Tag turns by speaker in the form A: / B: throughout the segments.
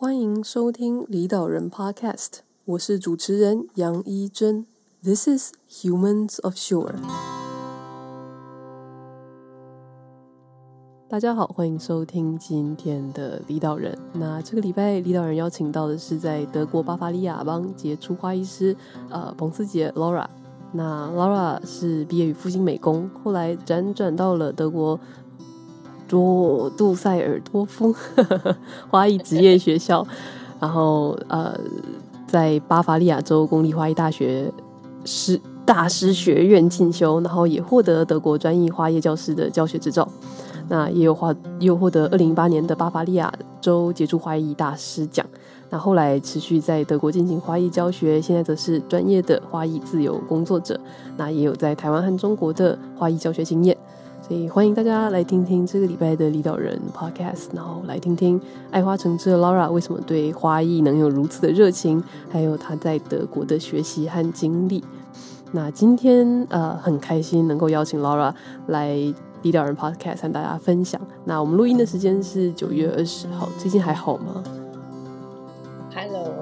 A: 欢迎收听离岛人 Podcast，我是主持人杨一真。This is Humans of Shore。大家好，欢迎收听今天的离岛人。那这个礼拜离岛人邀请到的是在德国巴伐利亚邦杰出花艺师呃彭思杰 Laura。那 Laura 是毕业于复兴美工，后来辗转到了德国。多杜塞尔多夫花艺职业学校，然后呃，在巴伐利亚州公立花艺大学师大师学院进修，然后也获得德国专业花艺教师的教学执照。那也有获又获得二零一八年的巴伐利亚州杰出花艺大师奖。那后来持续在德国进行花艺教学，现在则是专业的花艺自由工作者。那也有在台湾和中国的花艺教学经验。所以欢迎大家来听听这个礼拜的离岛人 Podcast，然后来听听爱花成痴的 Laura 为什么对花艺能有如此的热情，还有她在德国的学习和经历。那今天呃很开心能够邀请 Laura 来离岛人 Podcast 和大家分享。那我们录音的时间是九月二十号，最近还好吗？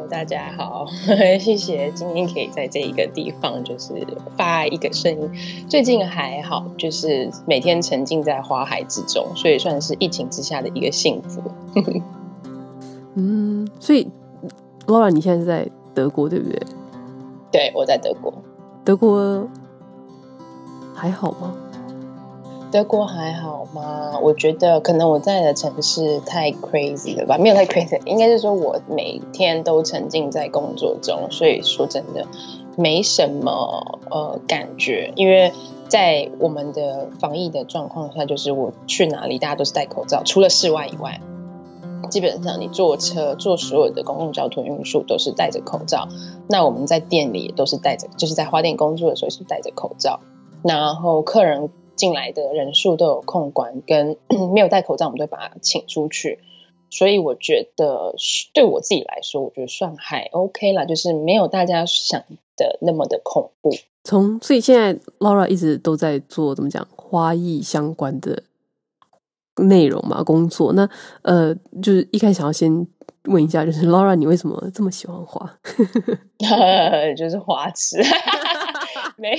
B: 大家好，谢谢今天可以在这一个地方就是发一个声音。最近还好，就是每天沉浸在花海之中，所以算是疫情之下的一个幸福。
A: 嗯，所以 Laura，你现在是在德国对不对？
B: 对，我在德国。
A: 德国还好吗？
B: 德国还好吗？我觉得可能我在的城市太 crazy 了吧，没有太 crazy，应该是说我每天都沉浸在工作中，所以说真的没什么呃感觉。因为在我们的防疫的状况下，就是我去哪里大家都是戴口罩，除了室外以外，基本上你坐车、坐所有的公共交通运输都是戴着口罩。那我们在店里也都是戴着，就是在花店工作的时候是戴着口罩，然后客人。进来的人数都有控管，跟 没有戴口罩，我们都把他请出去。所以我觉得对我自己来说，我觉得算还 OK 啦，就是没有大家想的那么的恐怖。
A: 从所以现在 Laura 一直都在做怎么讲花艺相关的内容嘛，工作。那呃，就是一开始想要先问一下，就是 Laura，你为什么这么喜欢花？
B: 就是花痴，没。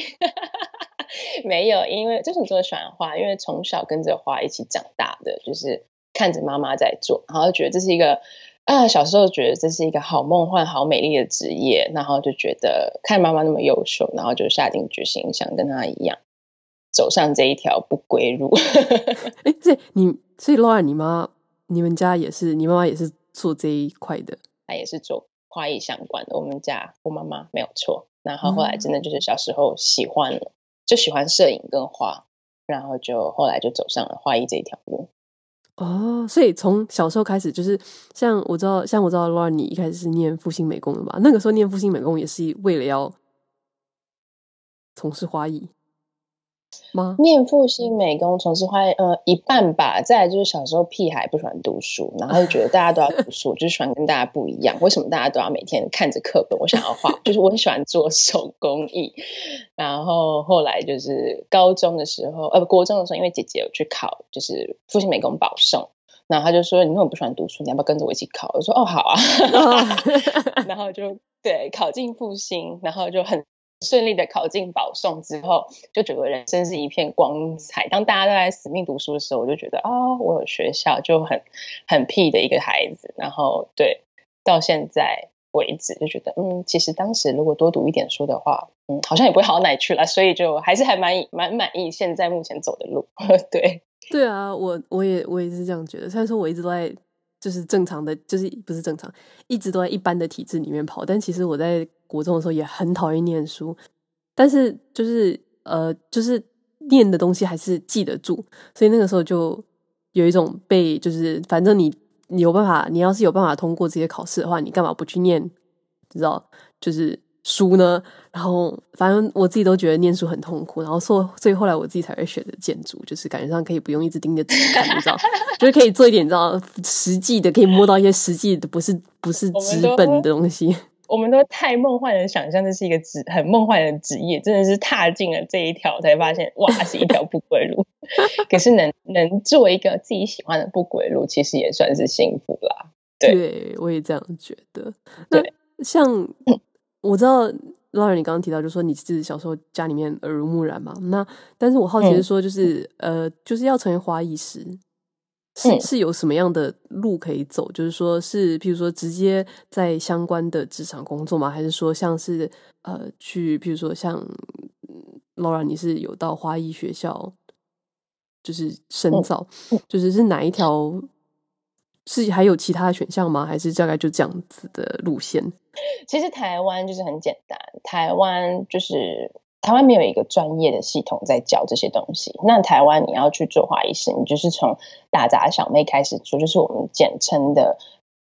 B: 没有，因为就是你做喜欢花，因为从小跟着花一起长大的，就是看着妈妈在做，然后觉得这是一个啊，小时候觉得这是一个好梦幻、好美丽的职业，然后就觉得看妈妈那么优秀，然后就下定决心想跟她一样走上这一条不归路。
A: 哎，所以你，所以 Laura，你妈，你们家也是，你妈妈也是做这一块的，
B: 她也是做花艺相关的。我们家我妈妈没有错，然后后来真的就是小时候喜欢了。就喜欢摄影跟画，然后就后来就走上了画艺这一条路。
A: 哦，所以从小时候开始，就是像我知道，像我知道 l a r 你一开始是念复兴美工的嘛？那个时候念复兴美工也是为了要从事花艺。吗？
B: 念复兴美工，从事花艺，呃，一半吧。再来就是小时候屁孩不喜欢读书，然后就觉得大家都要读书，就喜欢跟大家不一样。为什么大家都要每天看着课本？我想要画，就是我很喜欢做手工艺。然后后来就是高中的时候，呃，不，国中的时候，因为姐姐有去考，就是复兴美工保送，然后他就说：“你那么不喜欢读书，你要不要跟着我一起考？”我说：“哦，好啊。”然后就对考进复兴，然后就很。顺利的考进保送之后，就觉得人生是一片光彩。当大家都在死命读书的时候，我就觉得啊、我有学校，就很很屁的一个孩子。然后对，到现在为止就觉得，嗯，其实当时如果多读一点书的话，嗯，好像也不会好哪去了。所以就还是还蛮蛮满意现在目前走的路。对，
A: 对啊，我我也我也是这样觉得。虽然说我一直都在就是正常的，就是不是正常，一直都在一般的体制里面跑，但其实我在。国中的时候也很讨厌念书，但是就是呃，就是念的东西还是记得住，所以那个时候就有一种被就是反正你你有办法，你要是有办法通过这些考试的话，你干嘛不去念？知道就是书呢？然后反正我自己都觉得念书很痛苦，然后所所以后来我自己才会选择建筑，就是感觉上可以不用一直盯着纸看，你知道，就是可以做一点你知道实际的，可以摸到一些实际的，不是不是纸本的东西。
B: 我们都太梦幻的想象，这是一个职很梦幻的职业，真的是踏进了这一条才发现，哇，是一条不归路。可是能能做一个自己喜欢的不归路，其实也算是幸福啦。对，
A: 对我也这样觉得。那像我知道。Laura，你刚刚提到，就说你是小时候家里面耳濡目染嘛？那但是我好奇是说，就是、嗯、呃，就是要成为花艺师，是是有什么样的路可以走？就是说是，譬如说直接在相关的职场工作吗？还是说像是呃，去譬如说像 Laura，你是有到花艺学校，就是深造，嗯、就是是哪一条？是还有其他的选项吗？还是大概就这样子的路线？
B: 其实台湾就是很简单，台湾就是台湾没有一个专业的系统在教这些东西。那台湾你要去做花艺师，你就是从打杂小妹开始做，就是我们简称的，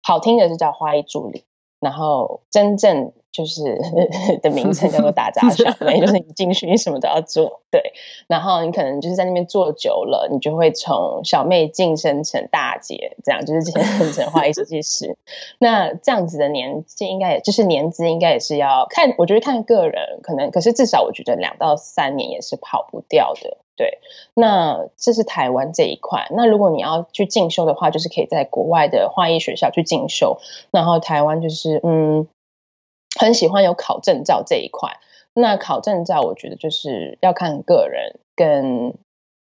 B: 好听的是叫花艺助理，然后真正。就是 的名称叫做打杂小妹，就是你进去你什么都要做，对。然后你可能就是在那边做久了，你就会从小妹晋升成大姐，这样就是晋升成花艺设计师。那这样子的年纪，应该也就是年资，应该也是要看，我觉得看个人，可能可是至少我觉得两到三年也是跑不掉的，对。那这是台湾这一块。那如果你要去进修的话，就是可以在国外的花艺学校去进修。然后台湾就是嗯。很喜欢有考证照这一块，那考证照我觉得就是要看个人跟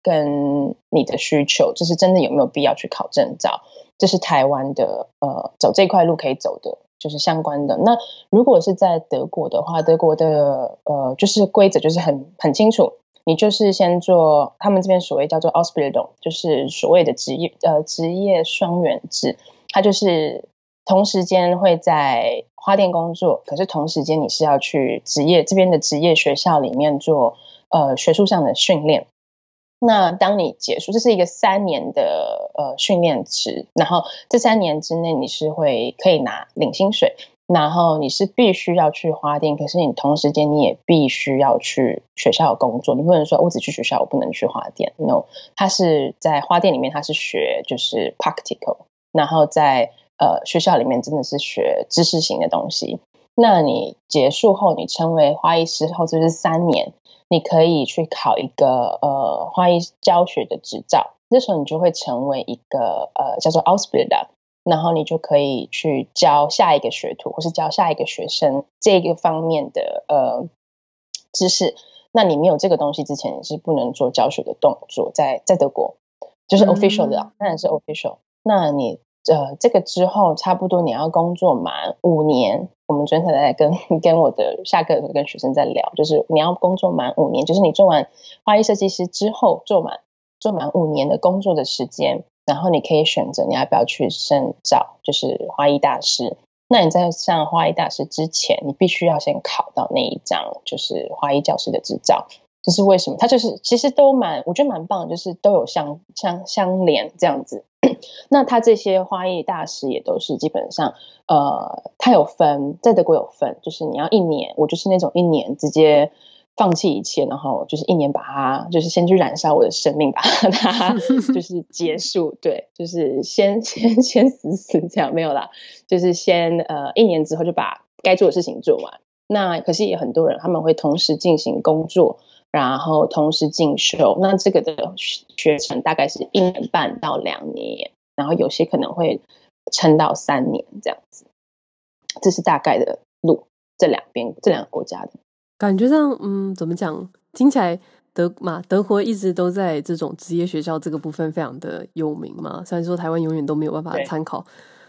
B: 跟你的需求，就是真的有没有必要去考证照，这是台湾的呃走这块路可以走的，就是相关的。那如果是在德国的话，德国的呃就是规则就是很很清楚，你就是先做他们这边所谓叫做 Ausbildung，就是所谓的职业呃职业双元制，它就是。同时间会在花店工作，可是同时间你是要去职业这边的职业学校里面做呃学术上的训练。那当你结束，这是一个三年的呃训练池，然后这三年之内你是会可以拿领薪水，然后你是必须要去花店，可是你同时间你也必须要去学校工作，你不能说我只去学校，我不能去花店。No，他是在花店里面，他是学就是 practical，然后在。呃，学校里面真的是学知识型的东西。那你结束后，你成为花艺师后，就是三年，你可以去考一个呃花艺教学的执照。那时候你就会成为一个呃叫做 Ausbilder，然后你就可以去教下一个学徒，或是教下一个学生这个方面的呃知识。那你没有这个东西之前，你是不能做教学的动作。在在德国，就是 official 的，当然是 official。那你。呃，这个之后差不多你要工作满五年，我们昨天才在跟跟我的下课跟学生在聊，就是你要工作满五年，就是你做完花艺设计师之后做满做满五年的工作的时间，然后你可以选择你要不要去深造，就是花艺大师。那你在上花艺大师之前，你必须要先考到那一张就是花艺教师的执照。这是为什么？它就是其实都蛮，我觉得蛮棒，就是都有相相相连这样子。那他这些花艺大师也都是基本上，呃，他有分，在德国有分，就是你要一年，我就是那种一年直接放弃一切，然后就是一年把它，就是先去燃烧我的生命，把它 就是结束，对，就是先 先先死死这样没有啦，就是先呃一年之后就把该做的事情做完。那可是也很多人他们会同时进行工作。然后同时进修，那这个的学程大概是一年半到两年，然后有些可能会撑到三年这样子。这是大概的路，这两边这两个国家的
A: 感觉上，嗯，怎么讲？听起来德嘛，德国一直都在这种职业学校这个部分非常的有名嘛。虽然说台湾永远都没有办法参考。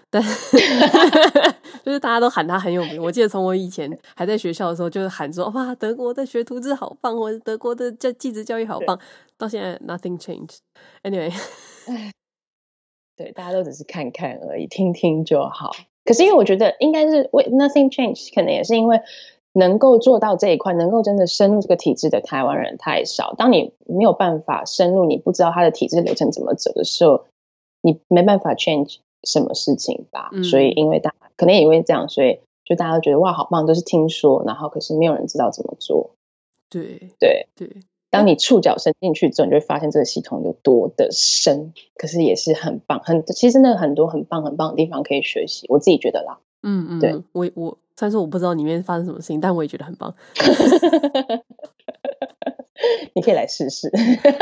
A: 但 就是大家都喊他很有名。我记得从我以前还在学校的时候，就是喊说：“哇，德国的学徒制好棒，或者德国的教技职教育好棒。”到现在 nothing changed。Anyway，
B: 对，大家都只是看看而已，听听就好。可是因为我觉得应该是为 nothing changed，可能也是因为能够做到这一块，能够真的深入这个体制的台湾人太少。当你没有办法深入，你不知道他的体制流程怎么走的时候，你没办法 change。什么事情吧，嗯、所以因为大家可能也因为这样，所以就大家都觉得哇，好棒，都是听说，然后可是没有人知道怎么做。
A: 对
B: 对对，当你触角伸进去之后，你就会发现这个系统有多的深，可是也是很棒，很其实那个很多很棒很棒的地方可以学习，我自己觉得啦。
A: 嗯嗯，对我我虽然说我不知道里面发生什么事情，但我也觉得很棒。
B: 你可以来试试。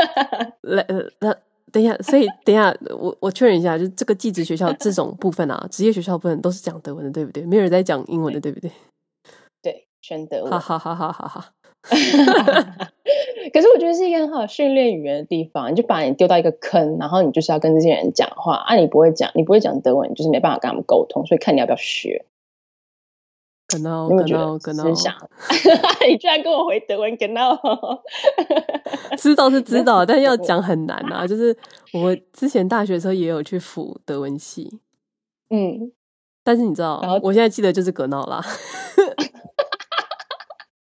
A: 来呃那。等一下，所以等一下，我我确认一下，就这个技职学校这种部分啊，职业学校部分都是讲德文的，对不对？没有人在讲英文的，对不对？
B: 对，全德文。
A: 哈哈哈哈哈哈。
B: 可是我觉得是一个很好训练语言的地方，你就把你丢到一个坑，然后你就是要跟这些人讲话啊，你不会讲，你不会讲德文，你就是没办法跟他们沟通，所以看你要不要学。
A: Genau, genau, genau。
B: 你居然跟我回德文，genau。
A: 知道是知道，但 要讲很难啊。就是我之前大学的时候也有去辅德文系，
B: 嗯，
A: 但是你知道，我现在记得就是 genau 啦。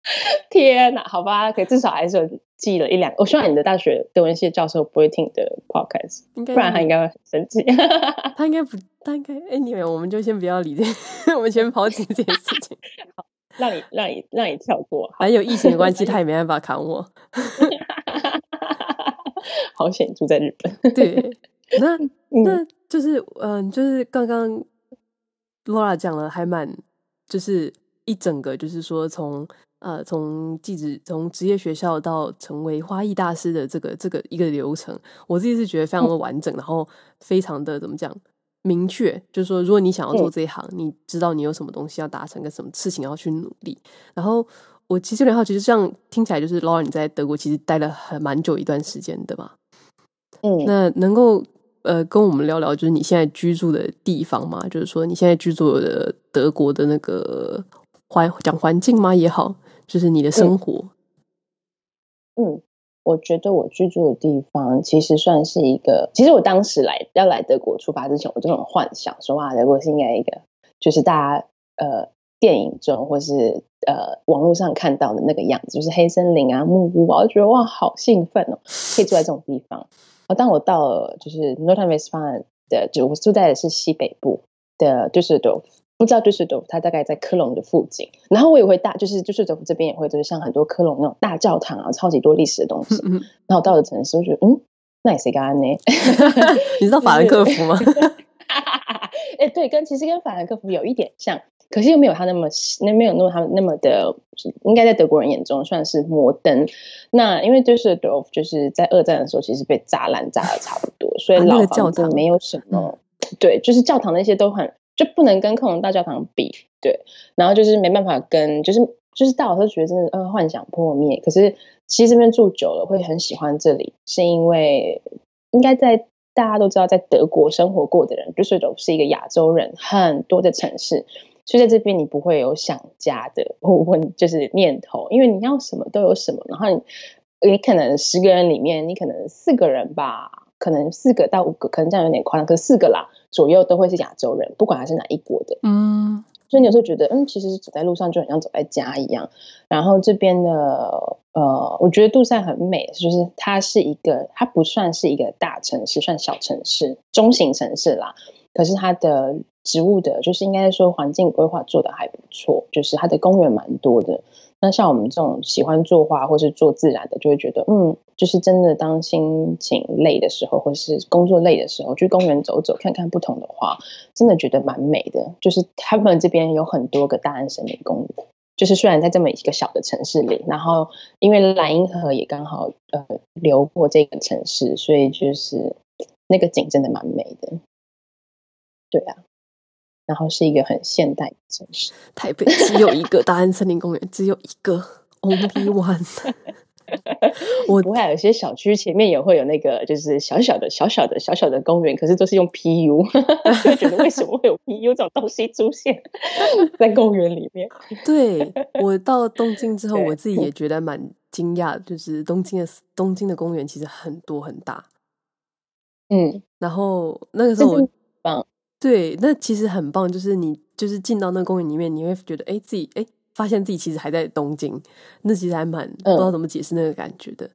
B: 天哪，好吧，可以至少还是有记了一两个。我希望你的大学德文系教授不会听你的 podcast，不然他应该会很生气。
A: 他应该不，他应该哎，你们我们就先不要理这，我们先抛弃这件事情。
B: 好，让你让你让你跳
A: 过，还有疫情的关系，他也没办法砍我。
B: 好险住在日本。
A: 对，那那就是嗯、呃，就是刚刚 Laura 讲了，还蛮就是一整个，就是说从。呃，从技职从职业学校到成为花艺大师的这个这个一个流程，我自己是觉得非常的完整，嗯、然后非常的怎么讲明确，就是说，如果你想要做这一行，嗯、你知道你有什么东西要达成，跟什么事情要去努力。然后我其实有点好奇，就这样听起来，就是 Laura 你在德国其实待了很蛮久一段时间对吧？
B: 嗯，
A: 那能够呃跟我们聊聊，就是你现在居住的地方吗？就是说你现在居住的德国的那个环讲环境吗也好。就是你的生活
B: 嗯，嗯，我觉得我居住的地方其实算是一个。其实我当时来要来德国出发之前，我就很幻想说，哇，德国是应该一个，就是大家呃电影中或是呃网络上看到的那个样子，就是黑森林啊、木屋啊，我就觉得哇，好兴奋哦，可以住在这种地方。啊当我到了就是 Nordrhein-Westfalen 的，就我住在的是西北部的，就是都。不知道就是德，它大概在科隆的附近。然后我也会大，就是就是德这边也会，就是像很多科隆那种大教堂啊，超级多历史的东西。嗯嗯，然后到了城市，我觉得嗯，那也是干呢？
A: 你知道法兰克福吗？
B: 哎、欸，对，跟其实跟法兰克福有一点像，可是又没有他那么那没有那么他那么的，应该在德国人眼中算是摩登。那因为就是德，就是在二战的时候，其实被炸烂炸的差不多，所以老房子没有什么。啊那个、对，就是教堂那些都很。就不能跟科隆大教堂比，对，然后就是没办法跟，就是就是大老师觉得真的呃幻想破灭。可是其实这边住久了会很喜欢这里，是因为应该在大家都知道，在德国生活过的人，就是都是一个亚洲人很多的城市，所以在这边你不会有想家的问就是念头，因为你要什么都有什么，然后你你可能十个人里面，你可能四个人吧。可能四个到五个，可能这样有点夸张，可是四个啦左右都会是亚洲人，不管他是哪一国的。
A: 嗯，
B: 所以你有时候觉得，嗯，其实走在路上就很像走在家一样。然后这边的，呃，我觉得杜塞很美，就是它是一个，它不算是一个大城市，算小城市、中型城市啦。可是它的植物的，就是应该说环境规划做的还不错，就是它的公园蛮多的。那像我们这种喜欢作画或是做自然的，就会觉得，嗯，就是真的当心情累的时候，或是工作累的时候，去公园走走，看看不同的花，真的觉得蛮美的。就是他们这边有很多个大安森林公园，就是虽然在这么一个小的城市里，然后因为莱茵河也刚好呃流过这个城市，所以就是那个景真的蛮美的。对啊。然后是一个很现代的城市。
A: 台北只有一个大安森林公园，只有一个 Only One。
B: 我不会有些小区前面也会有那个，就是小小的、小小的、小小的公园，可是都是用 PU，就觉得为什么会有 PU 这种东西出现 在公园里面？
A: 对，我到东京之后，我自己也觉得蛮惊讶，就是东京的东京的公园其实很多很大。
B: 嗯，
A: 然后那个时候我嗯。对，那其实很棒，就是你就是进到那个公园里面，你会觉得哎，自己哎，发现自己其实还在东京，那其实还蛮、嗯、不知道怎么解释那个感觉的。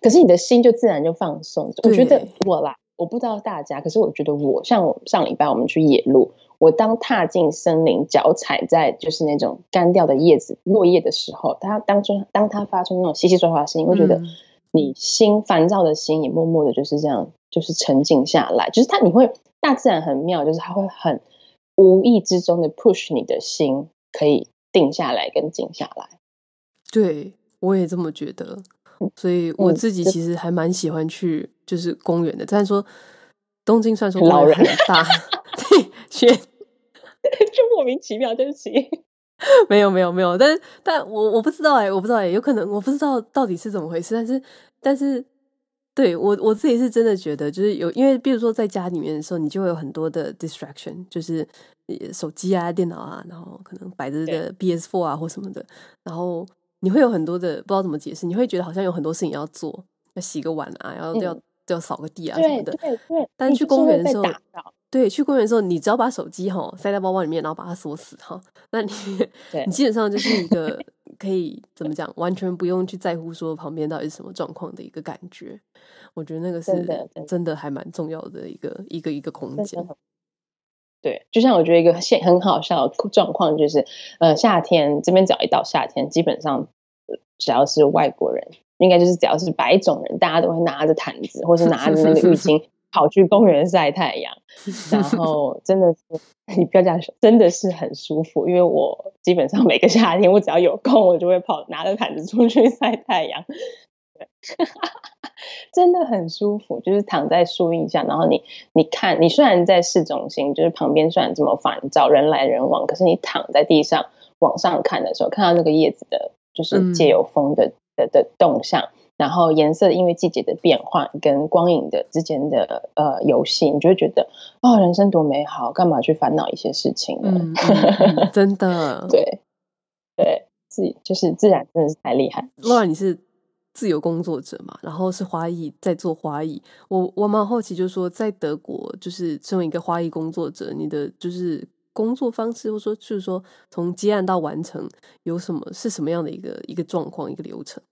B: 可是你的心就自然就放松。我觉得我啦，我不知道大家，可是我觉得我像我上礼拜我们去野路，我当踏进森林，脚踩在就是那种干掉的叶子落叶的时候，它当中当它发出那种稀稀疏疏的声音，我觉得你心烦躁的心也默默的就是这样，就是沉静下来，就是它你会。大自然很妙，就是它会很无意之中的 push 你的心，可以定下来跟静下来。
A: 对，我也这么觉得。所以我自己其实还蛮喜欢去就是公园的。虽然说东京虽然说公园很大，对，选
B: 就莫名其妙，对不起。
A: 没有没有没有，但是但我我不知道哎、欸，我不知道哎、欸，有可能我不知道到底是怎么回事，但是但是对我我自己是真的觉得，就是有因为比如说在家里面的时候，你就会有很多的 distraction，就是手机啊、电脑啊，然后可能摆着的 PS Four 啊或什么的，然后你会有很多的不知道怎么解释，你会觉得好像有很多事情要做，要洗个碗啊，要、嗯、要要扫个地啊什么的，
B: 对对对，
A: 但去公园的时候。对，去公园的时候，你只要把手机哈塞在包包里面，然后把它锁死哈，那你你基本上就是一个可以怎么讲，完全不用去在乎说旁边到底是什么状况的一个感觉。我觉得那个是真的，还蛮重要的一个一个一个空间。
B: 对，就像我觉得一个现很好笑的状况就是，呃，夏天这边只要一到夏天，基本上只要是外国人，应该就是只要是白种人，大家都会拿着毯子或是 拿着那个浴巾。跑去公园晒太阳，然后真的是你不要这样说，真的是很舒服。因为我基本上每个夏天，我只要有空，我就会跑拿着毯子出去晒太阳，对，真的很舒服。就是躺在树荫下，然后你你看，你虽然在市中心，就是旁边虽然这么烦躁，人来人往，可是你躺在地上往上看的时候，看到那个叶子的，就是借由风的、嗯、的的动向。然后颜色因为季节的变换跟光影的之间的呃游戏，你就会觉得哦，人生多美好，干嘛去烦恼一些事情呢？
A: 嗯嗯、真的，
B: 对对，自就是自然真的是太厉害。
A: Laura，你是自由工作者嘛？然后是花艺在做花艺，我我蛮好奇，就是说在德国，就是身为一个花艺工作者，你的就是工作方式，或者说就是说从接案到完成，有什么是什么样的一个一个状况，一个流程？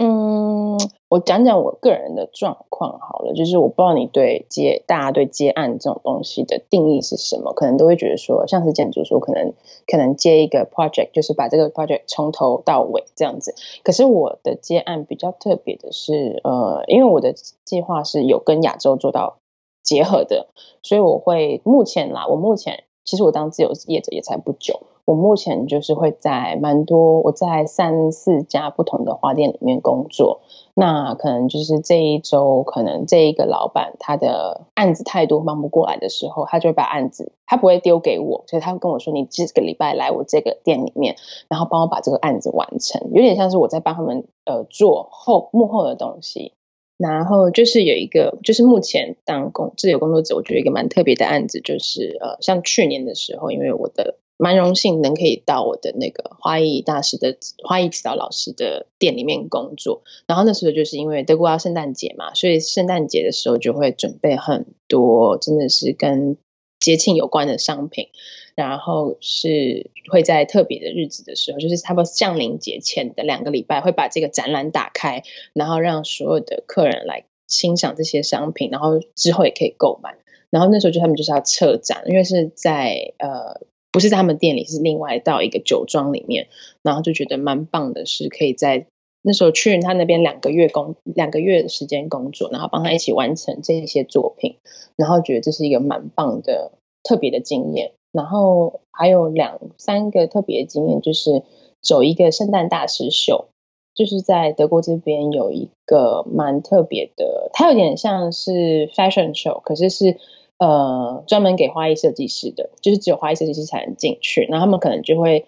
B: 嗯，我讲讲我个人的状况好了，就是我不知道你对接大家对接案这种东西的定义是什么，可能都会觉得说，像是建筑说可能可能接一个 project，就是把这个 project 从头到尾这样子。可是我的接案比较特别的是，呃，因为我的计划是有跟亚洲做到结合的，所以我会目前啦，我目前其实我当自由业者也才不久。我目前就是会在蛮多，我在三四家不同的花店里面工作。那可能就是这一周，可能这一个老板他的案子太多，忙不过来的时候，他就会把案子，他不会丢给我，所以他会跟我说：“你这个礼拜来我这个店里面，然后帮我把这个案子完成。”有点像是我在帮他们呃做后幕后的东西。然后就是有一个，就是目前当工自由工作者，我觉得一个蛮特别的案子，就是呃，像去年的时候，因为我的。蛮荣幸能可以到我的那个花艺大师的花艺指导老师的店里面工作，然后那时候就是因为德国要圣诞节嘛，所以圣诞节的时候就会准备很多，真的是跟节庆有关的商品，然后是会在特别的日子的时候，就是差不多降临节前的两个礼拜，会把这个展览打开，然后让所有的客人来欣赏这些商品，然后之后也可以购买，然后那时候就他们就是要撤展，因为是在呃。不是在他们店里，是另外到一个酒庄里面，然后就觉得蛮棒的，是可以在那时候去他那边两个月工两个月的时间工作，然后帮他一起完成这些作品，然后觉得这是一个蛮棒的特别的经验。然后还有两三个特别的经验，就是走一个圣诞大师秀，就是在德国这边有一个蛮特别的，它有点像是 fashion show，可是是。呃，专门给花艺设计师的，就是只有花艺设计师才能进去。然后他们可能就会，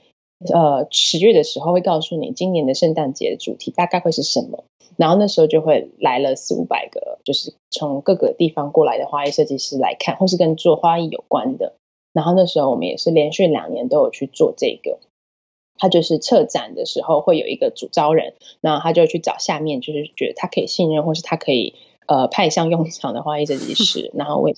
B: 呃，十月的时候会告诉你今年的圣诞节的主题大概会是什么。然后那时候就会来了四五百个，就是从各个地方过来的花艺设计师来看，或是跟做花艺有关的。然后那时候我们也是连续两年都有去做这个。他就是策展的时候会有一个主招人，然后他就去找下面就是觉得他可以信任或是他可以呃派上用场的花艺设计师，然后为。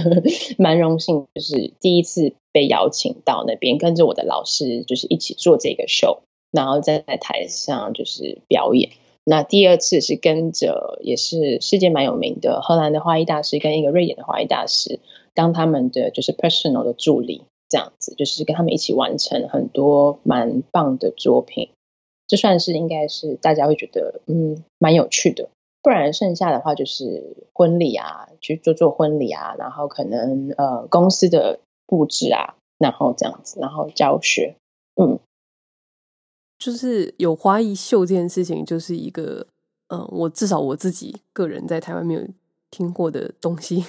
B: 蛮荣幸，就是第一次被邀请到那边，跟着我的老师，就是一起做这个秀，然后在台上就是表演。那第二次是跟着，也是世界蛮有名的荷兰的花艺大师，跟一个瑞典的花艺大师，当他们的就是 personal 的助理，这样子，就是跟他们一起完成很多蛮棒的作品。这算是应该是大家会觉得，嗯，蛮有趣的。不然剩下的话就是婚礼啊，去做做婚礼啊，然后可能呃公司的布置啊，然后这样子，然后教学，嗯，
A: 就是有花艺秀这件事情，就是一个嗯，我至少我自己个人在台湾没有听过的东西。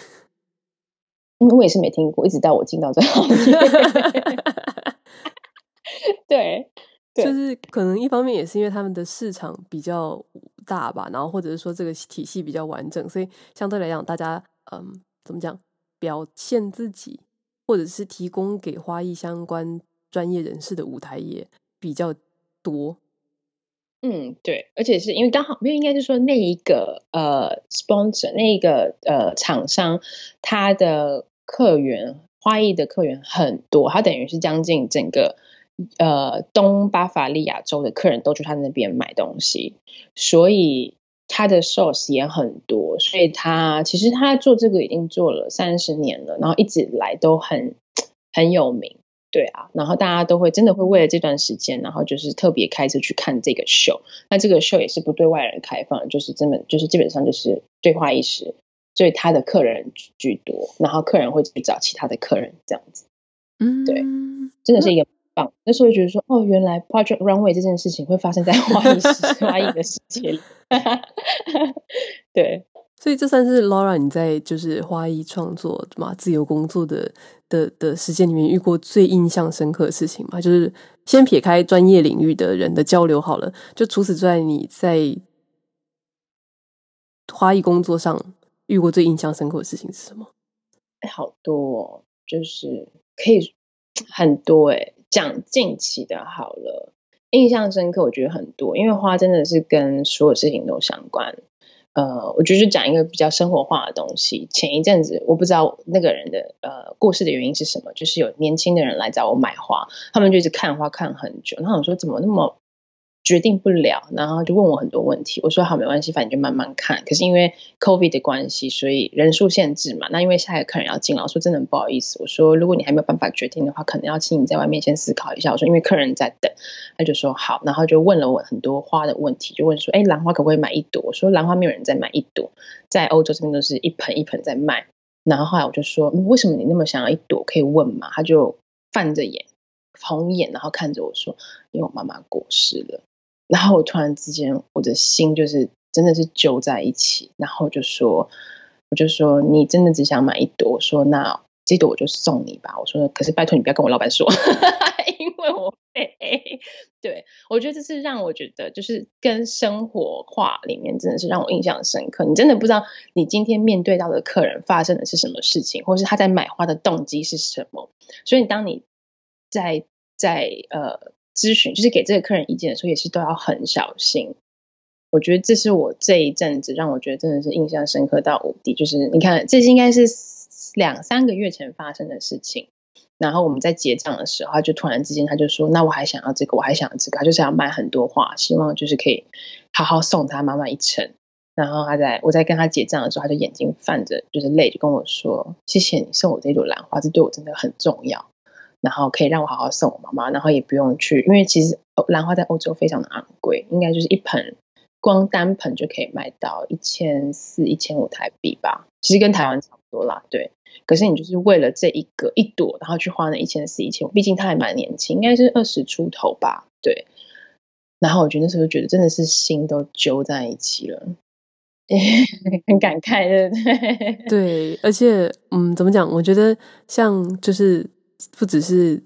B: 嗯，我也是没听过，一直到我进到这行业。对，
A: 就是可能一方面也是因为他们的市场比较大吧，然后或者是说这个体系比较完整，所以相对来讲，大家嗯，怎么讲，表现自己或者是提供给花艺相关专业人士的舞台也比较多。
B: 嗯，对，而且是因为刚好，因为应该是说那一个呃，sponsor 那一个呃厂商，他的客源花艺的客源很多，他等于是将近整个呃东巴伐利亚州的客人都去他那边买东西，所以他的 source 也很多，所以他其实他做这个已经做了三十年了，然后一直以来都很 很有名。对啊，然后大家都会真的会为了这段时间，然后就是特别开车去看这个秀。那这个秀也是不对外人开放，就是真的就是基本上就是对话意识，所以他的客人居多，然后客人会去找其他的客人这样子。嗯，对，真的是一个棒。那，那时候觉得说，哦，原来 Project Runway 这件事情会发生在 花艺师花艺的世界里。对。
A: 所以这算是 Laura 你在就是花艺创作嘛，自由工作的的的时间里面遇过最印象深刻的事情嘛？就是先撇开专业领域的人的交流好了，就除此之外，你在花艺工作上遇过最印象深刻的事情是什么？
B: 哎，好多哦，就是可以 很多哎，讲近期的好了，印象深刻我觉得很多，因为花真的是跟所有事情都相关。呃，我觉得就讲一个比较生活化的东西。前一阵子，我不知道那个人的呃故事的原因是什么，就是有年轻的人来找我买花，他们就一直看花看很久，然后我说怎么那么。决定不了，然后就问我很多问题。我说好，没关系，反正就慢慢看。可是因为 COVID 的关系，所以人数限制嘛。那因为下一个客人要进来，我说真的很不好意思。我说如果你还没有办法决定的话，可能要请你在外面先思考一下。我说因为客人在等，他就说好，然后就问了我很多花的问题，就问说，哎，兰花可不可以买一朵？我说兰花没有人在买一朵，在欧洲这边都是一盆一盆在卖。然后后来我就说，嗯，为什么你那么想要一朵？可以问嘛？他就泛着眼，红眼，然后看着我说，因为我妈妈过世了。然后我突然之间，我的心就是真的是揪在一起，然后就说，我就说你真的只想买一朵？我说那这朵我就送你吧。我说可是拜托你不要跟我老板说，因为我会。对，我觉得这是让我觉得就是跟生活化里面真的是让我印象深刻。你真的不知道你今天面对到的客人发生的是什么事情，或是他在买花的动机是什么。所以当你在在呃。咨询就是给这个客人意见的时候，也是都要很小心。我觉得这是我这一阵子让我觉得真的是印象深刻到无敌。就是你看，这是应该是两三个月前发生的事情。然后我们在结账的时候，他就突然之间他就说：“那我还想要这个，我还想要这个。”他就是要买很多花，希望就是可以好好送他妈妈一程。然后他在我在跟他结账的时候，他就眼睛泛着就是泪，就跟我说：“谢谢你送我这朵兰花，这对我真的很重要。”然后可以让我好好送我妈妈，然后也不用去，因为其实兰花在欧洲非常的昂贵，应该就是一盆光单盆就可以卖到一千四、一千五台币吧，其实跟台湾差不多啦，对。可是你就是为了这一个一朵，然后去花那一千四、一千五，毕竟他还蛮年轻，应该是二十出头吧，对。然后我觉得那时候觉得真的是心都揪在一起了，很感慨，对不对？
A: 对，而且嗯，怎么讲？我觉得像就是。不只是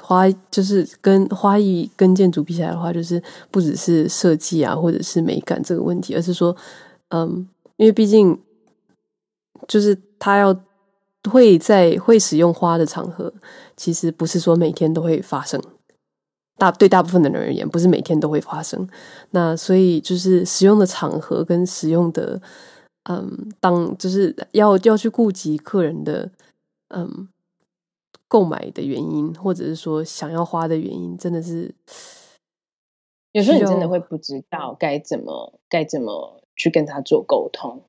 A: 花，就是跟花艺跟建筑比起来的话，就是不只是设计啊，或者是美感这个问题，而是说，嗯，因为毕竟就是他要会在会使用花的场合，其实不是说每天都会发生。大对大部分的人而言，不是每天都会发生。那所以就是使用的场合跟使用的，嗯，当就是要要去顾及客人的，嗯。购买的原因，或者是说想要花的原因，真的是
B: 有时候你真的会不知道该怎么该怎么去跟他做沟通，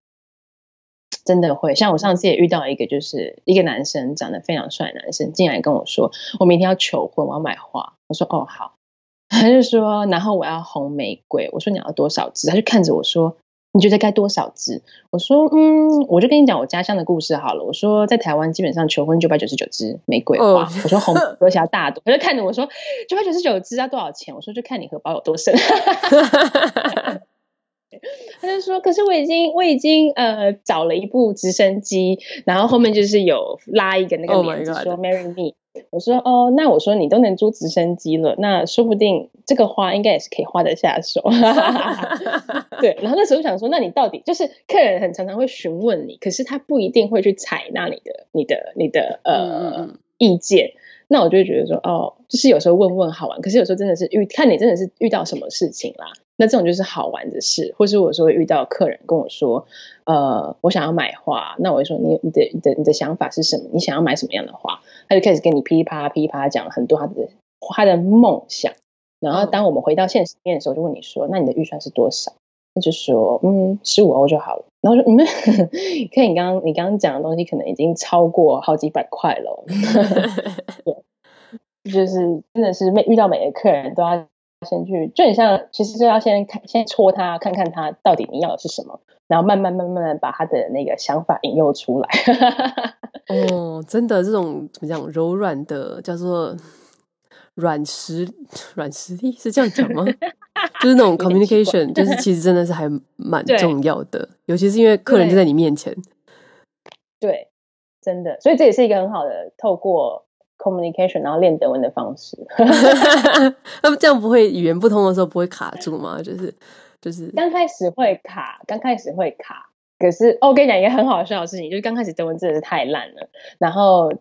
B: 真的会。像我上次也遇到一个，就是一个男生长得非常帅的男生进来跟我说，我明天要求婚，我要买花。我说哦好，他就说，然后我要红玫瑰。我说你要多少支？他就看着我说，你觉得该多少支？我说，嗯，我就跟你讲我家乡的故事好了。我说，在台湾基本上求婚九百九十九支玫瑰花。Oh. 我说红而且要大朵。他就看着我说，九百九十九支要多少钱？我说就看你荷包有多深。他就说，可是我已经我已经呃找了一部直升机，然后后面就是有拉一个那个帘子说 marry me。我说哦，那我说你都能租直升机了，那说不定这个花应该也是可以花得下手。对，然后那时候想说，那你到底就是客人很常常会询问你，可是他不一定会去采纳你的、你的、你的呃意见。那我就会觉得说，哦，就是有时候问问好玩，可是有时候真的是遇看你真的是遇到什么事情啦。那这种就是好玩的事，或是我说会遇到客人跟我说，呃，我想要买花，那我会说你你的你的你的想法是什么？你想要买什么样的花？他就开始跟你噼里啪啦噼里啪啦讲了很多他的他的梦想。然后当我们回到现实面的时候，就问你说，那你的预算是多少？那就说，嗯，十五欧就好了。然后说，你们 看你刚刚你刚刚讲的东西，可能已经超过好几百块了。对，就是真的是每遇到每个客人都要先去，就很像，其实就要先看，先戳他，看看他到底你要的是什么，然后慢慢慢慢的把他的那个想法引诱出来。
A: 哦，真的，这种怎么讲，柔软的叫做软实软实力是这样讲吗？就是那种 communication，就是其实真的是还蛮重要的，尤其是因为客人就在你面前。
B: 对，真的，所以这也是一个很好的透过 communication 然后练德文的方式。
A: 那么这样不会语言不通的时候不会卡住吗？就是就是
B: 刚开始会卡，刚开始会卡。可是，哦，我跟你讲一个很好笑的事情，就是刚开始德文真的是太烂了。然后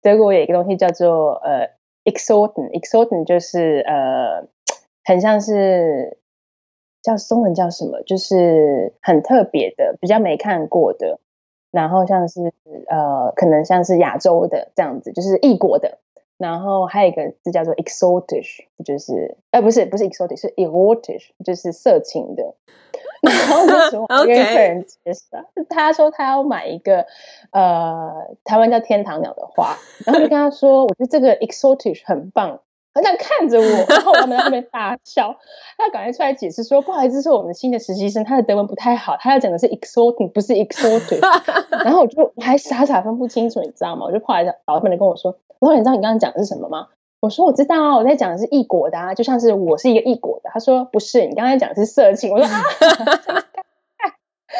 B: 德国有一个东西叫做呃 exorten，exorten 就是呃。很像是叫中文叫什么，就是很特别的，比较没看过的，然后像是呃，可能像是亚洲的这样子，就是异国的。然后还有一个字叫做 exotish，就是呃，不是不是 exotish，是 erotic，就是色情的。然后那时候我跟客人 介绍，他说他要买一个呃，台湾叫天堂鸟的花，然后就跟他说，我觉得这个 exotish 很棒。好像看着我，然后我们在后面大笑。他赶快出来解释说：“不好意思，是我们的新的实习生，他的德文不太好，他要讲的是 exoting 不是 exotic。”然后我就我还傻傻分不清楚，你知道吗？我就跑来老板就跟我说：“老板，你知道你刚刚讲的是什么吗？”我说：“我知道啊，我在讲的是异国的啊，就像是我是一个异国的。”他说：“不是，你刚才讲的是色情。”我说：“啊。”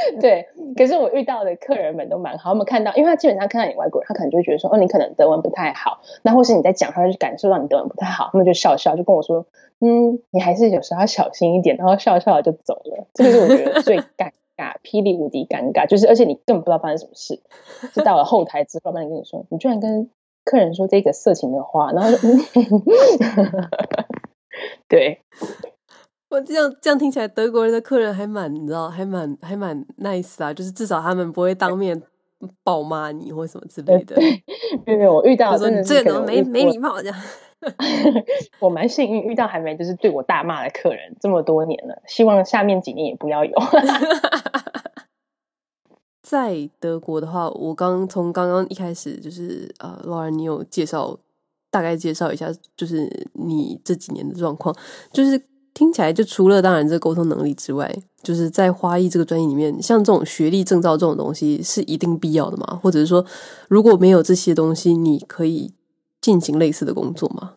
B: 对，可是我遇到的客人们都蛮好，他们看到，因为他基本上看到你外国人，他可能就会觉得说，哦，你可能德文不太好，那或是你在讲，他就感受到你德文不太好，他们就笑笑，就跟我说，嗯，你还是有时候要小心一点，然后笑笑就走了。这个是我觉得最尴尬，霹雳无敌尴尬，就是而且你根本不知道发生什么事，就到了后台之后，老板跟你说，你居然跟客人说这个色情的话，然后就，嗯、对。
A: 我这样这样听起来，德国人的客人还蛮，你知道，还蛮还蛮 nice 啊，就是至少他们不会当面暴骂你或什么之类的。
B: 没有我遇到真的是
A: 这个没没礼貌这样。
B: 我蛮幸运遇到还没就是对我大骂的客人，这么多年了，希望下面几年也不要有。
A: 在德国的话，我刚从刚刚一开始就是呃，Laura 你有介绍，大概介绍一下，就是你这几年的状况，就是。听起来就除了当然这沟通能力之外，就是在花艺这个专业里面，像这种学历证照这种东西是一定必要的吗？或者是说，如果没有这些东西，你可以进行类似的工作吗？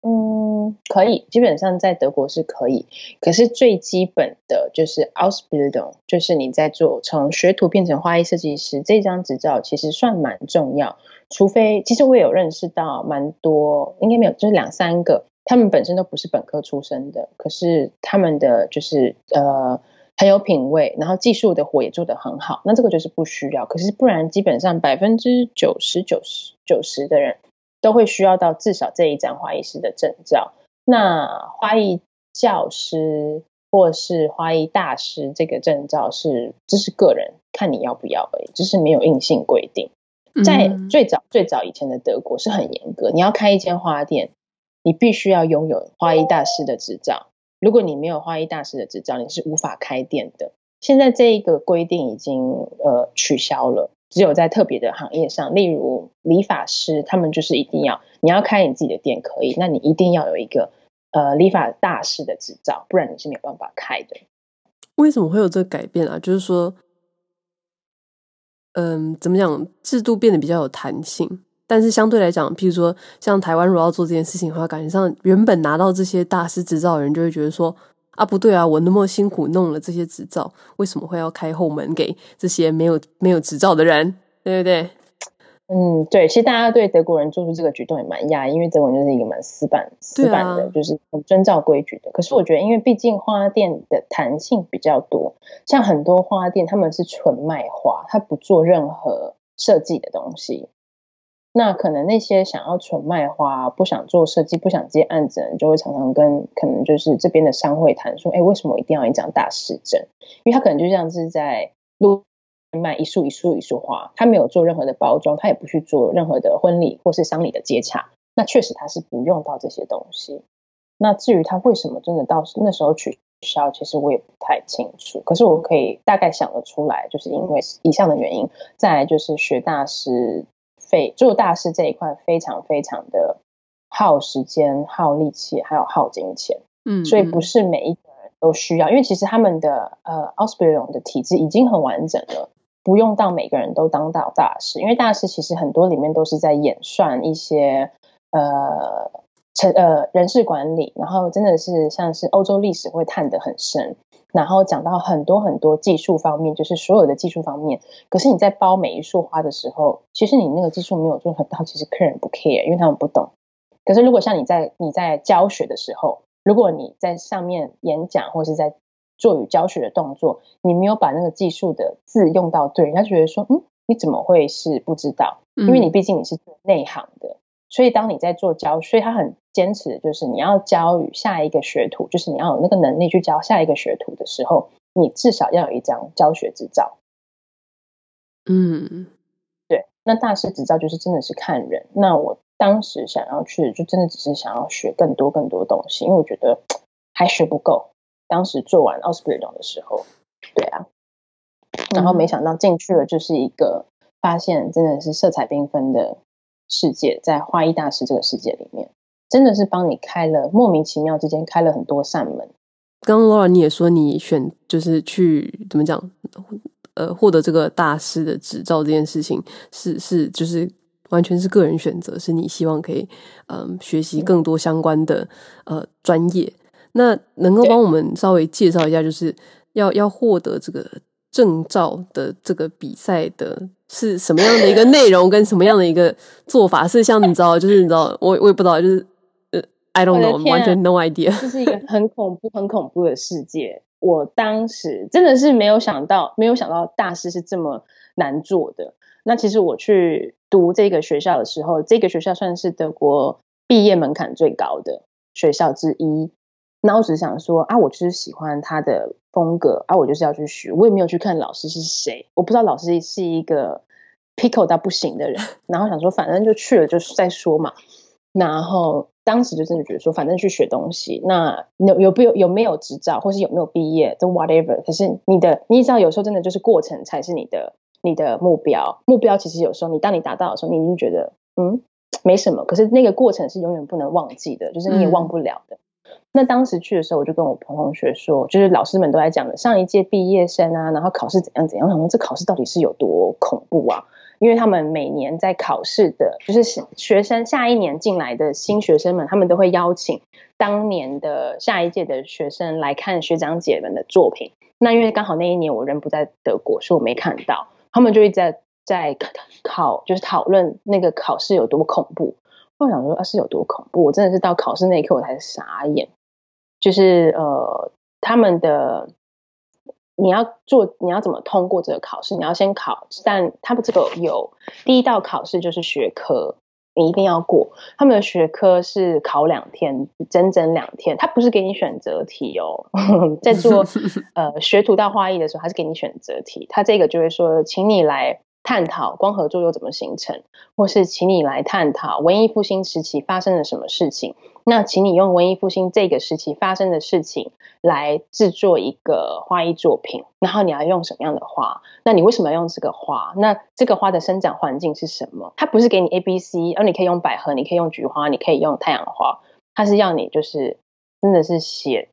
B: 嗯，可以，基本上在德国是可以。可是最基本的就是 Ausbildung，就是你在做从学徒变成花艺设计师这张执照，其实算蛮重要。除非其实我有认识到蛮多，应该没有，就是两三个。他们本身都不是本科出身的，可是他们的就是呃很有品味，然后技术的活也做得很好。那这个就是不需要，可是不然基本上百分之九十九十九十的人都会需要到至少这一张花艺师的证照。那花艺教师或是花艺大师这个证照是这是个人看你要不要而已，就是没有硬性规定。在最早最早以前的德国是很严格，你要开一间花店。你必须要拥有花艺大师的执照。如果你没有花艺大师的执照，你是无法开店的。现在这一个规定已经呃取消了，只有在特别的行业上，例如理发师，他们就是一定要你要开你自己的店可以，那你一定要有一个呃理发大师的执照，不然你是没有办法开的。
A: 为什么会有这个改变啊？就是说，嗯，怎么讲，制度变得比较有弹性，但是相对来讲，譬如说，像台湾如果要做这件事情的话，感觉上原本拿到这些大师执照的人就会觉得说，啊，不对啊，我那么辛苦弄了这些执照，为什么会要开后门给这些没有没有执照的人？对不对？
B: 嗯，对，其实大家对德国人做出这个举动也蛮讶异，因为德国人就是一个蛮死板、死板的，就是很遵照规矩的。可是我觉得，因为毕竟花店的弹性比较多，像很多花店他们是纯卖花，他不做任何设计的东西。那可能那些想要纯卖花、不想做设计、不想接案子的人，就会常常跟可能就是这边的商会谈说：“哎，为什么一定要一张大师证？因为他可能就像是在录。”卖一束一束一束花，他没有做任何的包装，他也不去做任何的婚礼或是丧礼的接洽。那确实他是不用到这些东西。那至于他为什么真的到那时候取消，其实我也不太清楚。可是我可以大概想得出来，就是因为以上的原因。再来就是学大师费做大师这一块非常非常的耗时间、耗力气，还有耗金钱。嗯，所以不是每一个人都需要，因为其实他们的呃 Ausbildung 的体制已经很完整了。不用到每个人都当到大师，因为大师其实很多里面都是在演算一些呃成呃人事管理，然后真的是像是欧洲历史会探得很深，然后讲到很多很多技术方面，就是所有的技术方面。可是你在包每一束花的时候，其实你那个技术没有做很到，其实客人不 care，因为他们不懂。可是如果像你在你在教学的时候，如果你在上面演讲或是在做与教学的动作，你没有把那个技术的字用到对，人家觉得说，嗯，你怎么会是不知道？因为你毕竟你是内行的，嗯、所以当你在做教，所以他很坚持的就是你要教与下一个学徒，就是你要有那个能力去教下一个学徒的时候，你至少要有一张教学执照。
A: 嗯，
B: 对，那大师执照就是真的是看人。那我当时想要去，就真的只是想要学更多更多东西，因为我觉得还学不够。当时做完奥斯普利的时候，对啊，然后没想到进去了，就是一个发现真的是色彩缤纷的世界，在花艺大师这个世界里面，真的是帮你开了莫名其妙之间开了很多扇门。
A: 刚刚 Laura 你也说你选就是去怎么讲，呃，获得这个大师的执照这件事情是是就是完全是个人选择，是你希望可以嗯、呃、学习更多相关的呃专业。那能够帮我们稍微介绍一下，就是要要获得这个证照的这个比赛的是什么样的一个内容，跟什么样的一个做法？是像你知道，就是你知道，我我也不知道，就是呃，I don't know，完全 no idea。
B: 这是一个很恐怖、很恐怖的世界。我当时真的是没有想到，没有想到大师是这么难做的。那其实我去读这个学校的时候，这个学校算是德国毕业门槛最高的学校之一。那我只是想说啊，我就是喜欢他的风格啊，我就是要去学。我也没有去看老师是谁，我不知道老师是一个 pickle 到不行的人。然后想说，反正就去了，就是再说嘛。然后当时就真的觉得说，反正去学东西，那有有不有有没有执照，或是有没有毕业，都 whatever。可是你的，你知道，有时候真的就是过程才是你的你的目标。目标其实有时候你当你达到的时候，你就觉得嗯没什么。可是那个过程是永远不能忘记的，就是你也忘不了的。嗯那当时去的时候，我就跟我朋同学说，就是老师们都在讲的上一届毕业生啊，然后考试怎样怎样。我想说，这考试到底是有多恐怖啊？因为他们每年在考试的，就是学生下一年进来的新学生们，他们都会邀请当年的下一届的学生来看学长姐们的作品。那因为刚好那一年我人不在德国，所以我没看到。他们就一直在在考，就是讨论那个考试有多恐怖。我想说，啊，是有多恐怖？我真的是到考试那一刻，我才傻眼。就是呃，他们的你要做，你要怎么通过这个考试？你要先考，但他们这个有第一道考试就是学科，你一定要过。他们的学科是考两天，整整两天。他不是给你选择题哦，在做 呃学徒到花艺的时候，他是给你选择题。他这个就会说，请你来。探讨光合作用怎么形成，或是请你来探讨文艺复兴时期发生了什么事情。那请你用文艺复兴这个时期发生的事情来制作一个花艺作品。然后你要用什么样的花？那你为什么要用这个花？那这个花的生长环境是什么？它不是给你 A、B、C，而你可以用百合，你可以用菊花，你可以用太阳花。它是要你就是真的是写，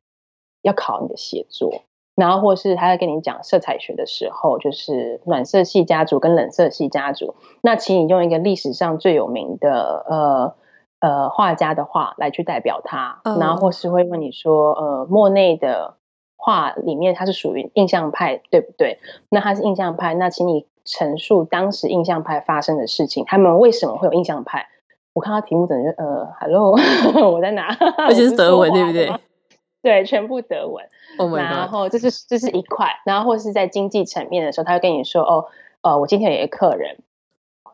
B: 要考你的写作。然后或是他在跟你讲色彩学的时候，就是暖色系家族跟冷色系家族，那请你用一个历史上最有名的呃呃画家的画来去代表他，然后或是会问你说，呃，莫内的画里面他是属于印象派，对不对？那他是印象派，那请你陈述当时印象派发生的事情，他们为什么会有印象派？我看到题目，等于呃，Hello，我在哪？
A: 而且是德文，对不对？
B: 对，全部德文。
A: Oh、
B: 然后这是这是一块，然后或是在经济层面的时候，他会跟你说：“哦，呃，我今天有一个客人，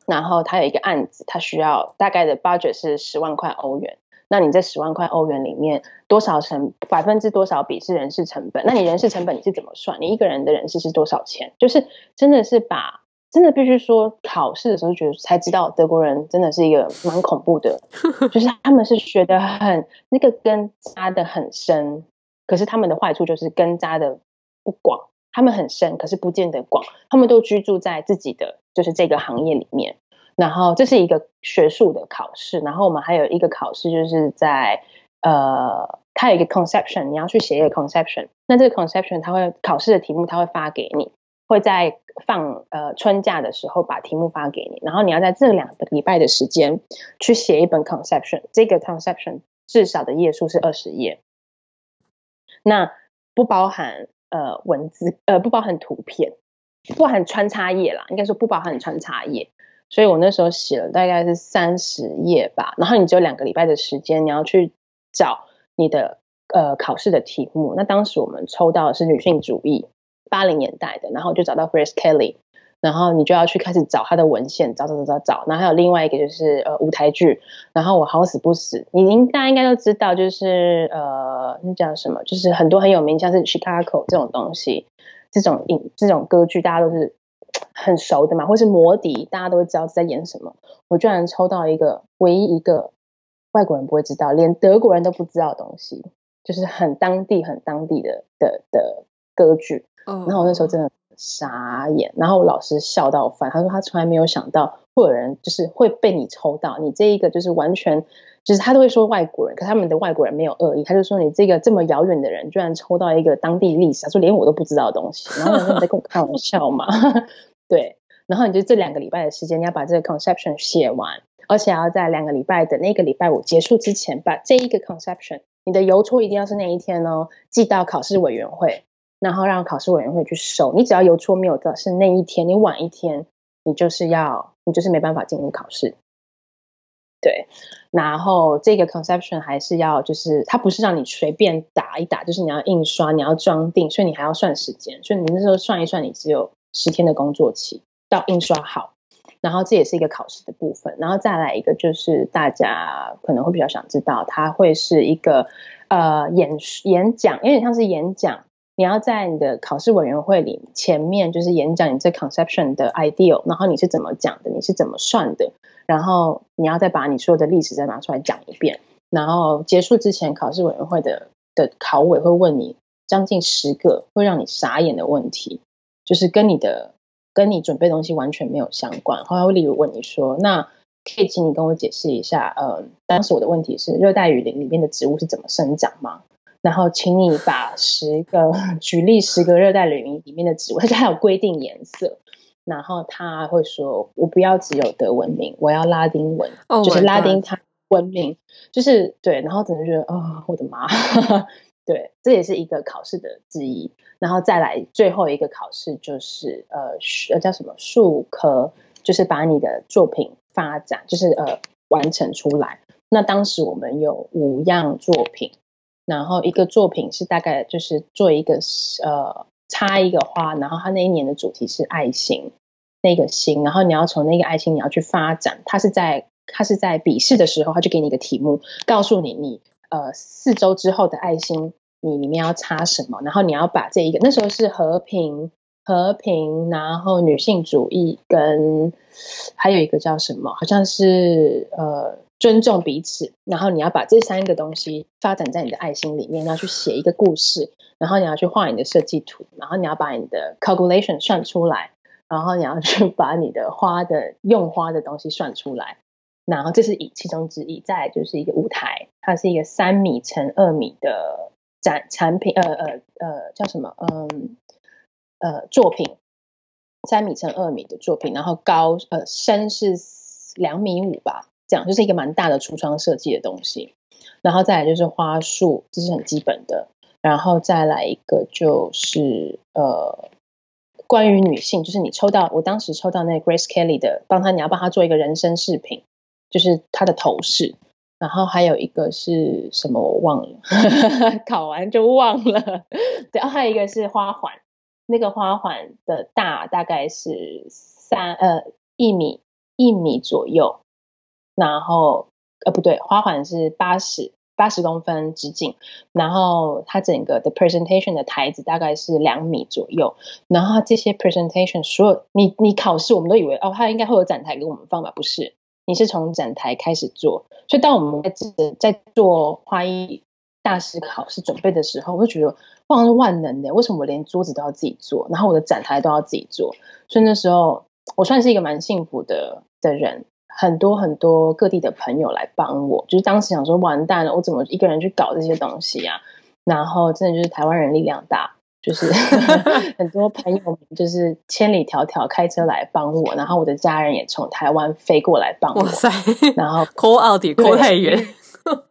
B: 然后他有一个案子，他需要大概的 budget 是十万块欧元。那你这十万块欧元里面，多少成百分之多少比是人事成本？那你人事成本你是怎么算？你一个人的人事是多少钱？就是真的是把。”真的必须说，考试的时候觉得才知道，德国人真的是一个蛮恐怖的，就是他们是学的很那个根扎的很深，可是他们的坏处就是根扎的不广。他们很深，可是不见得广。他们都居住在自己的就是这个行业里面，然后这是一个学术的考试。然后我们还有一个考试，就是在呃，它有一个 conception，你要去写一个 conception。那这个 conception，它会考试的题目，它会发给你。会在放呃春假的时候把题目发给你，然后你要在这两个礼拜的时间去写一本 conception。这个 conception 至少的页数是二十页，那不包含呃文字，呃不包含图片，不含穿插页啦，应该说不包含穿插页。所以我那时候写了大概是三十页吧，然后你只有两个礼拜的时间，你要去找你的呃考试的题目。那当时我们抽到的是女性主义。八零年代的，然后就找到 Grace Kelly，然后你就要去开始找他的文献，找找找找找，然后还有另外一个就是呃舞台剧，然后我好死不死，你应大家应该都知道，就是呃那叫什么，就是很多很有名，像是 Chicago 这种东西，这种影这种歌剧大家都是 很熟的嘛，或是魔笛，大家都会知道在演什么。我居然抽到一个唯一一个外国人不会知道，连德国人都不知道的东西，就是很当地很当地的的的歌剧。然后我那时候真的傻眼，然后我老师笑到翻，他说他从来没有想到会有人就是会被你抽到，你这一个就是完全就是他都会说外国人，可他们的外国人没有恶意，他就说你这个这么遥远的人居然抽到一个当地历史，他说连我都不知道的东西，然后我说你在跟我开玩笑嘛？对，然后你就这两个礼拜的时间，你要把这个 conception 写完，而且要在两个礼拜的那个礼拜五结束之前，把这一个 conception，你的邮戳一定要是那一天哦，寄到考试委员会。然后让考试委员会去收，你只要邮戳没有的是那一天，你晚一天，你就是要，你就是没办法进入考试。对，然后这个 conception 还是要，就是它不是让你随便打一打，就是你要印刷，你要装订，所以你还要算时间，所以你那时候算一算，你只有十天的工作期到印刷好。然后这也是一个考试的部分，然后再来一个就是大家可能会比较想知道，它会是一个呃演演讲，有点像是演讲。你要在你的考试委员会里前面就是演讲你这 conception 的 ideal，然后你是怎么讲的，你是怎么算的，然后你要再把你所有的历史再拿出来讲一遍，然后结束之前，考试委员会的的考委会问你将近十个会让你傻眼的问题，就是跟你的跟你准备东西完全没有相关，后来会例如问你说，那可以请你跟我解释一下，呃，当时我的问题是热带雨林里面的植物是怎么生长吗？然后，请你把十个举例十个热带雨林里面的植物，而且还有规定颜色。然后他会说：“我不要只有德文名，我要拉丁文，oh、就是拉丁它文明，就是对。”然后只能觉得啊、哦，我的妈！对，这也是一个考试的之一。然后再来最后一个考试就是呃，叫什么数科，就是把你的作品发展，就是呃完成出来。那当时我们有五样作品。然后一个作品是大概就是做一个呃插一个花，然后他那一年的主题是爱心，那个心，然后你要从那个爱心你要去发展，他是在他是在笔试的时候他就给你一个题目，告诉你你呃四周之后的爱心你里面要插什么，然后你要把这一个那时候是和平和平，然后女性主义跟还有一个叫什么，好像是呃。尊重彼此，然后你要把这三个东西发展在你的爱心里面，然后去写一个故事，然后你要去画你的设计图，然后你要把你的 calculation 算出来，然后你要去 把你的花的用花的东西算出来，然后这是以其中之一。再就是一个舞台，它是一个三米乘二米的展产品，呃呃呃，叫什么？嗯呃，作品三米乘二米的作品，然后高呃深是两米五吧，这样就是一个蛮大的橱窗设计的东西。然后再来就是花束，这是很基本的。然后再来一个就是呃，关于女性，就是你抽到，我当时抽到那 Grace Kelly 的，帮他你要帮他做一个人生饰品，就是他的头饰。然后还有一个是什么我忘了，考完就忘了。然后还有一个是花环，那个花环的大大概是三呃一米一米左右，然后呃不对，花环是八十八十公分直径，然后它整个的 presentation 的台子大概是两米左右，然后这些 presentation 所有你你考试我们都以为哦，它应该会有展台给我们放吧？不是。你是从展台开始做，所以当我们在在做花艺大师考试准备的时候，我就觉得哇，是万能的，为什么我连桌子都要自己做，然后我的展台都要自己做？所以那时候我算是一个蛮幸福的的人，很多很多各地的朋友来帮我，就是当时想说完蛋了，我怎么一个人去搞这些东西啊？然后真的就是台湾人力量大。就是 很多朋友们就是千里迢迢开车来帮我，然后我的家人也从台湾飞过来帮我。哇塞！然后
A: call out 也 call 太远。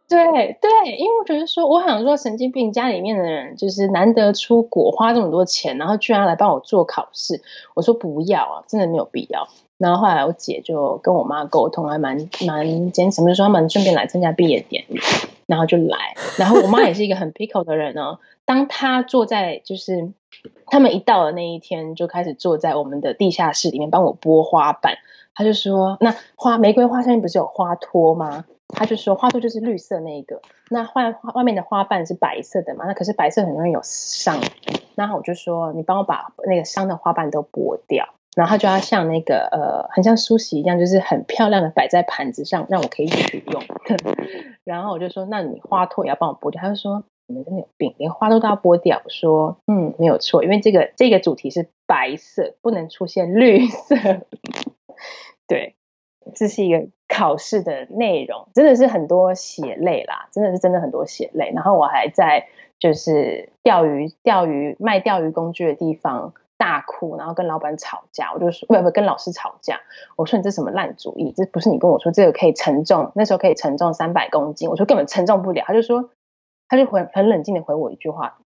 B: 对对，因为我觉得说，我想说神经病，家里面的人就是难得出国花这么多钱，然后居然来帮我做考试。我说不要啊，真的没有必要。然后后来我姐就跟我妈沟通，还蛮蛮坚持，就说他们顺便来参加毕业典礼，然后就来。然后我妈也是一个很 pickle 的人哦。当他坐在，就是他们一到的那一天，就开始坐在我们的地下室里面帮我剥花瓣。他就说：“那花玫瑰花上面不是有花托吗？”他就说：“花托就是绿色那一个，那外外面的花瓣是白色的嘛？那可是白色很容易有伤。”然后我就说：“你帮我把那个伤的花瓣都剥掉。”然后他就要像那个呃，很像梳洗一样，就是很漂亮的摆在盘子上，让我可以取用。然后我就说：“那你花托也要帮我剥掉。”他就说。你们真的有病，连花都都要剥掉。我说，嗯，没有错，因为这个这个主题是白色，不能出现绿色。对，这是一个考试的内容，真的是很多血泪啦，真的是真的很多血泪。然后我还在就是钓鱼钓鱼卖钓鱼工具的地方大哭，然后跟老板吵架。我就说，不不，跟老师吵架。我说你这什么烂主意？这不是你跟我说这个可以承重，那时候可以承重三百公斤。我说根本承重不了。他就说。他就回很冷静的回我一句话：“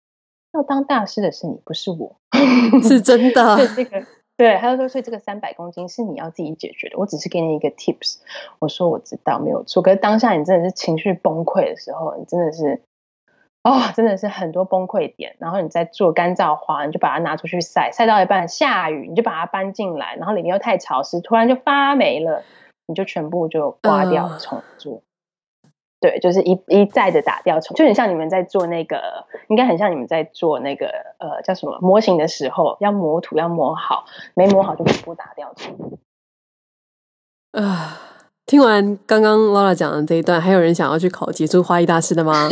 B: 要当大师的是你，不是我，
A: 是 真的。”
B: 这个对，他就说：“所以这个三百公斤是你要自己解决的，我只是给你一个 tips。”我说：“我知道，没有错。”可是当下你真的是情绪崩溃的时候，你真的是啊、哦，真的是很多崩溃点。然后你再做干燥花，你就把它拿出去晒，晒到一半下雨，你就把它搬进来，然后里面又太潮湿，突然就发霉了，你就全部就刮掉重做。Uh 对，就是一一再的打掉重，就很像你们在做那个，应该很像你们在做那个呃叫什么模型的时候，要磨土要磨好，没磨好就全部打掉重。
A: 啊、呃，听完刚刚 Laura 讲的这一段，还有人想要去考杰出花艺大师的吗？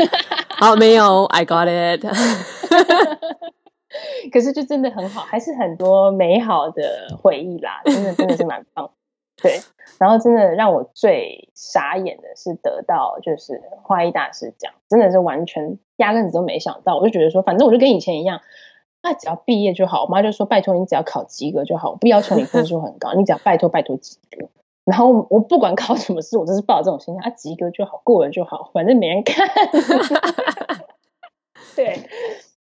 A: 好，没有，I got it。
B: 可是就真的很好，还是很多美好的回忆啦，真 的真的是蛮棒。对，然后真的让我最傻眼的是得到就是花艺大师奖，真的是完全压根子都没想到，我就觉得说，反正我就跟以前一样，那只要毕业就好。我妈就说，拜托你只要考及格就好，不要求你分数很高，你只要拜托拜托及格。然后我不管考什么试，我都是抱着这种心态，啊，及格就好，过了就好，反正没人看。对，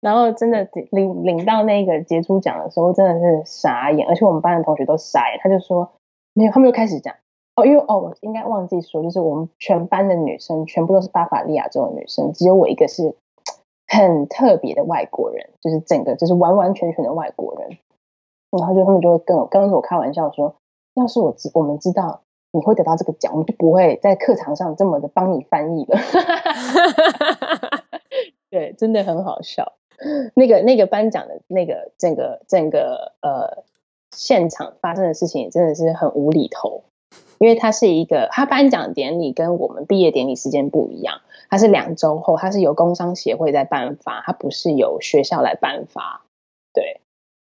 B: 然后真的领领到那个杰出奖的时候，真的是傻眼，而且我们班的同学都傻眼，他就说。没有，他们就开始讲哦，因为哦，我应该忘记说，就是我们全班的女生全部都是巴伐利亚州的女生，只有我一个是很特别的外国人，就是整个就是完完全全的外国人。然后就他们就会跟我跟我开玩笑说，要是我知我们知道你会得到这个奖，我们就不会在课堂上这么的帮你翻译了。对，真的很好笑。那个那个颁奖的那个整个整个呃。现场发生的事情真的是很无厘头，因为它是一个，他颁奖典礼跟我们毕业典礼时间不一样，它是两周后，它是由工商协会在颁发，它不是由学校来颁发。对，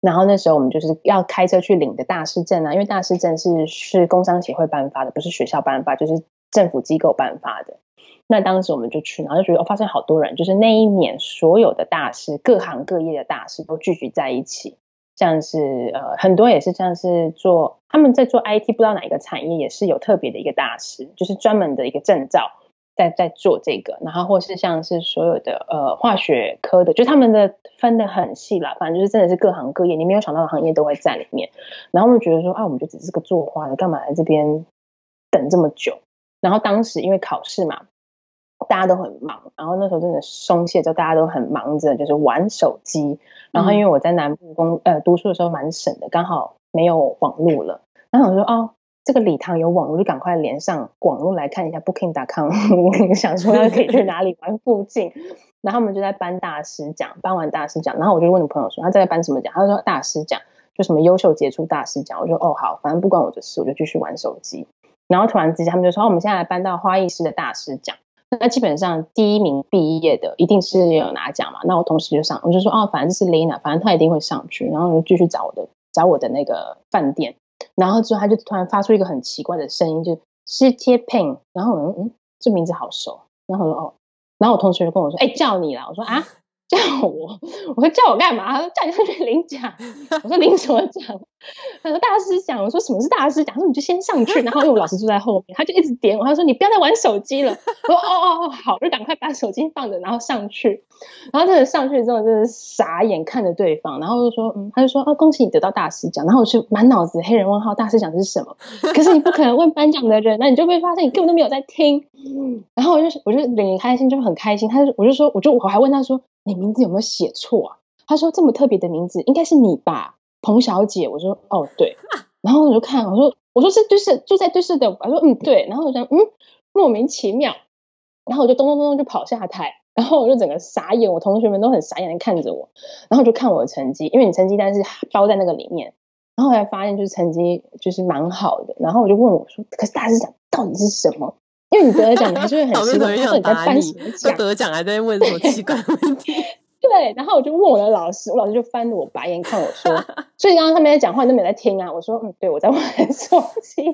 B: 然后那时候我们就是要开车去领的大师证啊，因为大师证是是工商协会颁发的，不是学校颁发，就是政府机构颁发的。那当时我们就去，然后就觉得、哦、发现好多人，就是那一年所有的大师，各行各业的大师都聚集在一起。像是呃很多也是像是做他们在做 IT，不知道哪一个产业也是有特别的一个大师，就是专门的一个证照在在做这个，然后或是像是所有的呃化学科的，就他们的分的很细啦，反正就是真的是各行各业，你没有想到的行业都会在里面。然后我们觉得说啊，我们就只是个做花的，干嘛来这边等这么久？然后当时因为考试嘛。大家都很忙，然后那时候真的松懈之后，大家都很忙着，就是玩手机。然后因为我在南部工呃读书的时候蛮省的，刚好没有网络了。然后我说哦，这个礼堂有网络，就赶快连上网络来看一下 Booking.com，想说要可以去哪里玩附近。然后我们就在颁大师奖，颁完大师奖，然后我就问朋友说他在颁什么奖？他说大师奖，就什么优秀杰出大师奖。我说哦好，反正不关我的事，我就继续玩手机。然后突然之间他们就说，哦，我们现在来颁到花艺师的大师奖。那基本上第一名毕业的一定是有拿奖嘛？那我同时就上，我就说哦，反正这是 Lena，反正他一定会上去，然后我就继续找我的找我的那个饭店，然后之后他就突然发出一个很奇怪的声音，就是 City Ping，然后我说嗯，这名字好熟，然后我说哦，然后我同学就跟我说，哎，叫你了，我说啊。叫我，我说叫我干嘛？他说叫你上去领奖。我说领什么奖？他说大师奖。我说什么是大师奖？他说你就先上去。然后因为我老师坐在后面，他就一直点我。他说你不要再玩手机了。我说哦哦哦，好，就赶快把手机放着，然后上去。然后真的上去之后，真的傻眼看着对方，然后就说嗯，他就说哦，恭喜你得到大师奖。然后我就满脑子黑人问号，大师奖是什么？可是你不可能问颁奖的人，那你就会发现你根本都没有在听。然后我就我就脸开心，就很开心。他就我就说，我就我还问他说。你名字有没有写错啊？他说这么特别的名字应该是你吧，彭小姐。我说哦对，然后我就看我说我说是对视就在对视的，我说嗯对，然后我想嗯莫名其妙，然后我就咚咚咚咚就跑下台，然后我就整个傻眼，我同学们都很傻眼的看着我，然后就看我的成绩，因为你成绩单是包在那个里面，然后后来发现就是成绩就是蛮好的，然后我就问我说，可是大师奖到底是什么？因为你得奖，你还是会很 奇怪，你在颁什么奖？
A: 得奖还在问什么奇怪问题？
B: 对，然后我就问我的老师，我老师就翻着我白眼看我说，所以刚刚他们在讲话，你都没在听啊。我说，嗯，对，我在玩手机。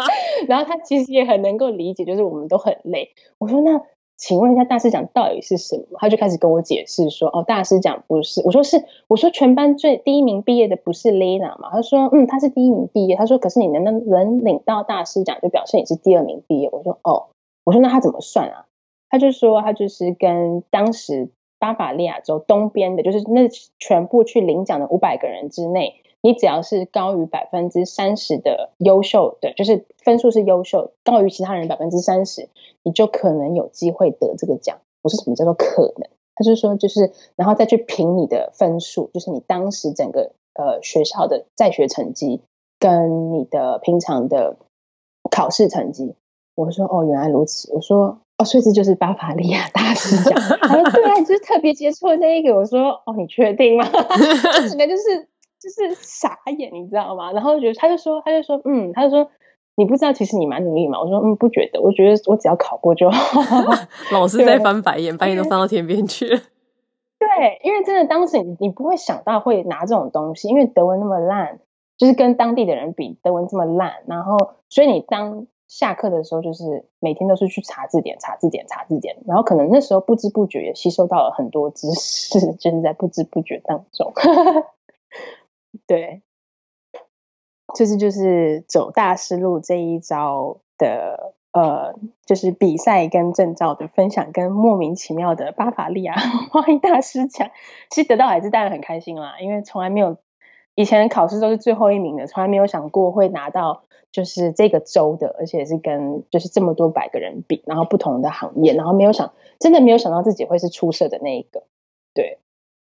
B: 然后他其实也很能够理解，就是我们都很累。我说，那请问一下，大师奖到底是什么？他就开始跟我解释说，哦，大师奖不是。我说是，我说全班最第一名毕业的不是 Lena 嘛？他说，嗯，他是第一名毕业。他说，可是你能能能领到大师奖，就表示你是第二名毕业。我说，哦。我说那他怎么算啊？他就说他就是跟当时巴伐利亚州东边的，就是那全部去领奖的五百个人之内，你只要是高于百分之三十的优秀的，就是分数是优秀，高于其他人百分之三十，你就可能有机会得这个奖。我说什么叫做可能？他就说就是，然后再去评你的分数，就是你当时整个呃学校的在学成绩跟你的平常的考试成绩。我说哦，原来如此。我说哦，所以这就是巴伐利亚大师奖。他 说对啊，你就是特别杰出的那一个。我说哦，你确定吗？整个就是就是傻眼，你知道吗？然后觉得他就说，他就说，嗯，他就说你不知道，其实你蛮努力嘛。我说嗯，不觉得，我觉得我只要考过就好。
A: 老师在翻白眼，白眼都翻到天边去了。
B: 对，因为真的当时你你不会想到会拿这种东西，因为德文那么烂，就是跟当地的人比，德文这么烂，然后所以你当。下课的时候，就是每天都是去查字典、查字典、查字典，然后可能那时候不知不觉也吸收到了很多知识，就是在不知不觉当中。对，就是就是走大师路这一招的，呃，就是比赛跟证照的分享，跟莫名其妙的巴伐利亚 花艺大师奖，其实得到还是当然很开心啦，因为从来没有。以前考试都是最后一名的，从来没有想过会拿到就是这个州的，而且是跟就是这么多百个人比，然后不同的行业，然后没有想，真的没有想到自己会是出色的那一个，对。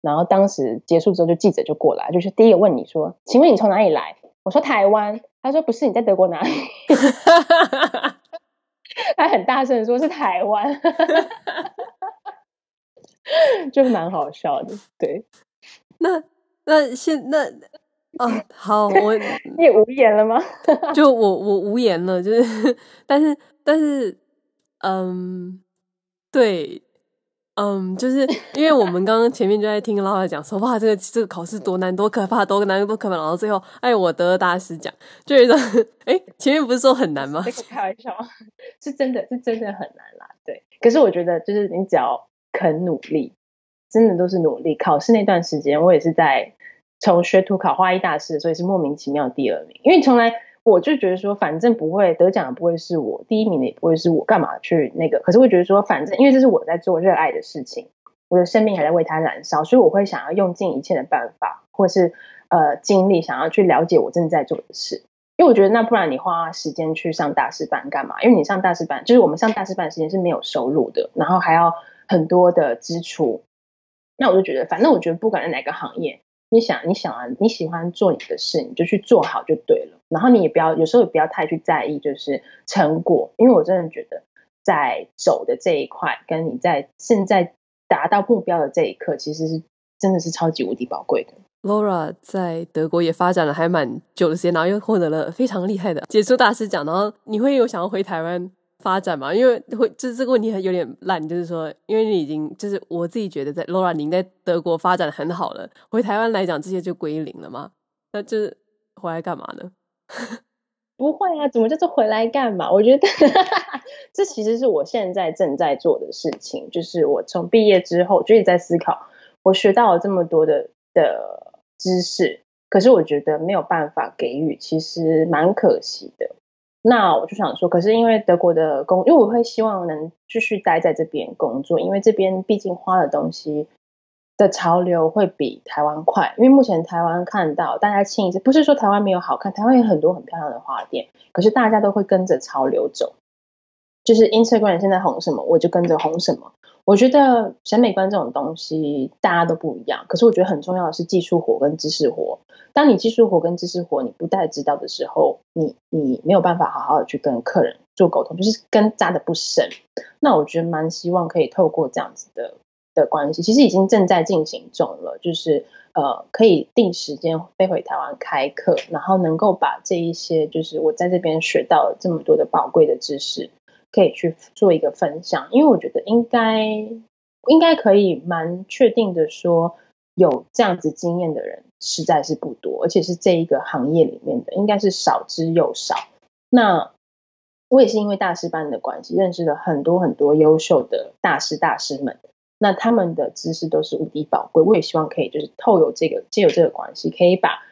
B: 然后当时结束之后，就记者就过来，就是第一个问你说：“请问你从哪里来？”我说：“台湾。”他说：“不是，你在德国哪里？” 他很大声的说：“是台湾。”就蛮好笑的，对。
A: 那。那现那啊，好，我
B: 你也无言了吗？
A: 就我我无言了，就是，但是但是，嗯，对，嗯，就是因为我们刚刚前面就在听 Laura 讲说，哇，这个这个考试多难，多可怕，多难，多可怕，然后最后，哎，我得了大师奖，就有一种，哎，前面不是说很难吗？
B: 开玩笑，是真的是真的很难啦。对，可是我觉得，就是你只要肯努力，真的都是努力。考试那段时间，我也是在从学徒考花艺大师，所以是莫名其妙第二名，因为从来。我就觉得说，反正不会得奖的不会是我，第一名的也不会是我，干嘛去那个？可是会觉得说，反正因为这是我在做热爱的事情，我的生命还在为它燃烧，所以我会想要用尽一切的办法，或是呃精力，想要去了解我正在做的事。因为我觉得，那不然你花时间去上大师班干嘛？因为你上大师班，就是我们上大师班时间是没有收入的，然后还要很多的支出。那我就觉得，反正我觉得不管在哪个行业。你想，你想啊，你喜欢做你的事，你就去做好就对了。然后你也不要，有时候也不要太去在意，就是成果，因为我真的觉得，在走的这一块，跟你在现在达到目标的这一刻，其实是真的是超级无敌宝贵的。
A: Laura 在德国也发展了还蛮久的时间，然后又获得了非常厉害的杰出大师奖。然后你会有想要回台湾发展嘛？因为会就这个问题还有点烂，就是说，因为你已经就是我自己觉得在 Laura 您在德国发展的很好了，回台湾来讲这些就归零了吗？那就是回来干嘛呢？
B: 不会啊，怎么就是回来干嘛？我觉得 这其实是我现在正在做的事情，就是我从毕业之后就一直在思考，我学到了这么多的的知识，可是我觉得没有办法给予，其实蛮可惜的。那我就想说，可是因为德国的工，因为我会希望能继续待在这边工作，因为这边毕竟花的东西的潮流会比台湾快。因为目前台湾看到大家庆一色，不是说台湾没有好看，台湾有很多很漂亮的花店，可是大家都会跟着潮流走，就是 Instagram 现在红什么，我就跟着红什么。我觉得审美观这种东西大家都不一样，可是我觉得很重要的是技术活跟知识活。当你技术活跟知识活你不太知道的时候，你你没有办法好好的去跟客人做沟通，就是根扎的不深。那我觉得蛮希望可以透过这样子的的关系，其实已经正在进行中了，就是呃可以定时间飞回台湾开课，然后能够把这一些就是我在这边学到了这么多的宝贵的知识。可以去做一个分享，因为我觉得应该应该可以蛮确定的说，有这样子经验的人实在是不多，而且是这一个行业里面的应该是少之又少。那我也是因为大师班的关系，认识了很多很多优秀的大师大师们，那他们的知识都是无敌宝贵。我也希望可以就是透有这个借有这个关系，可以把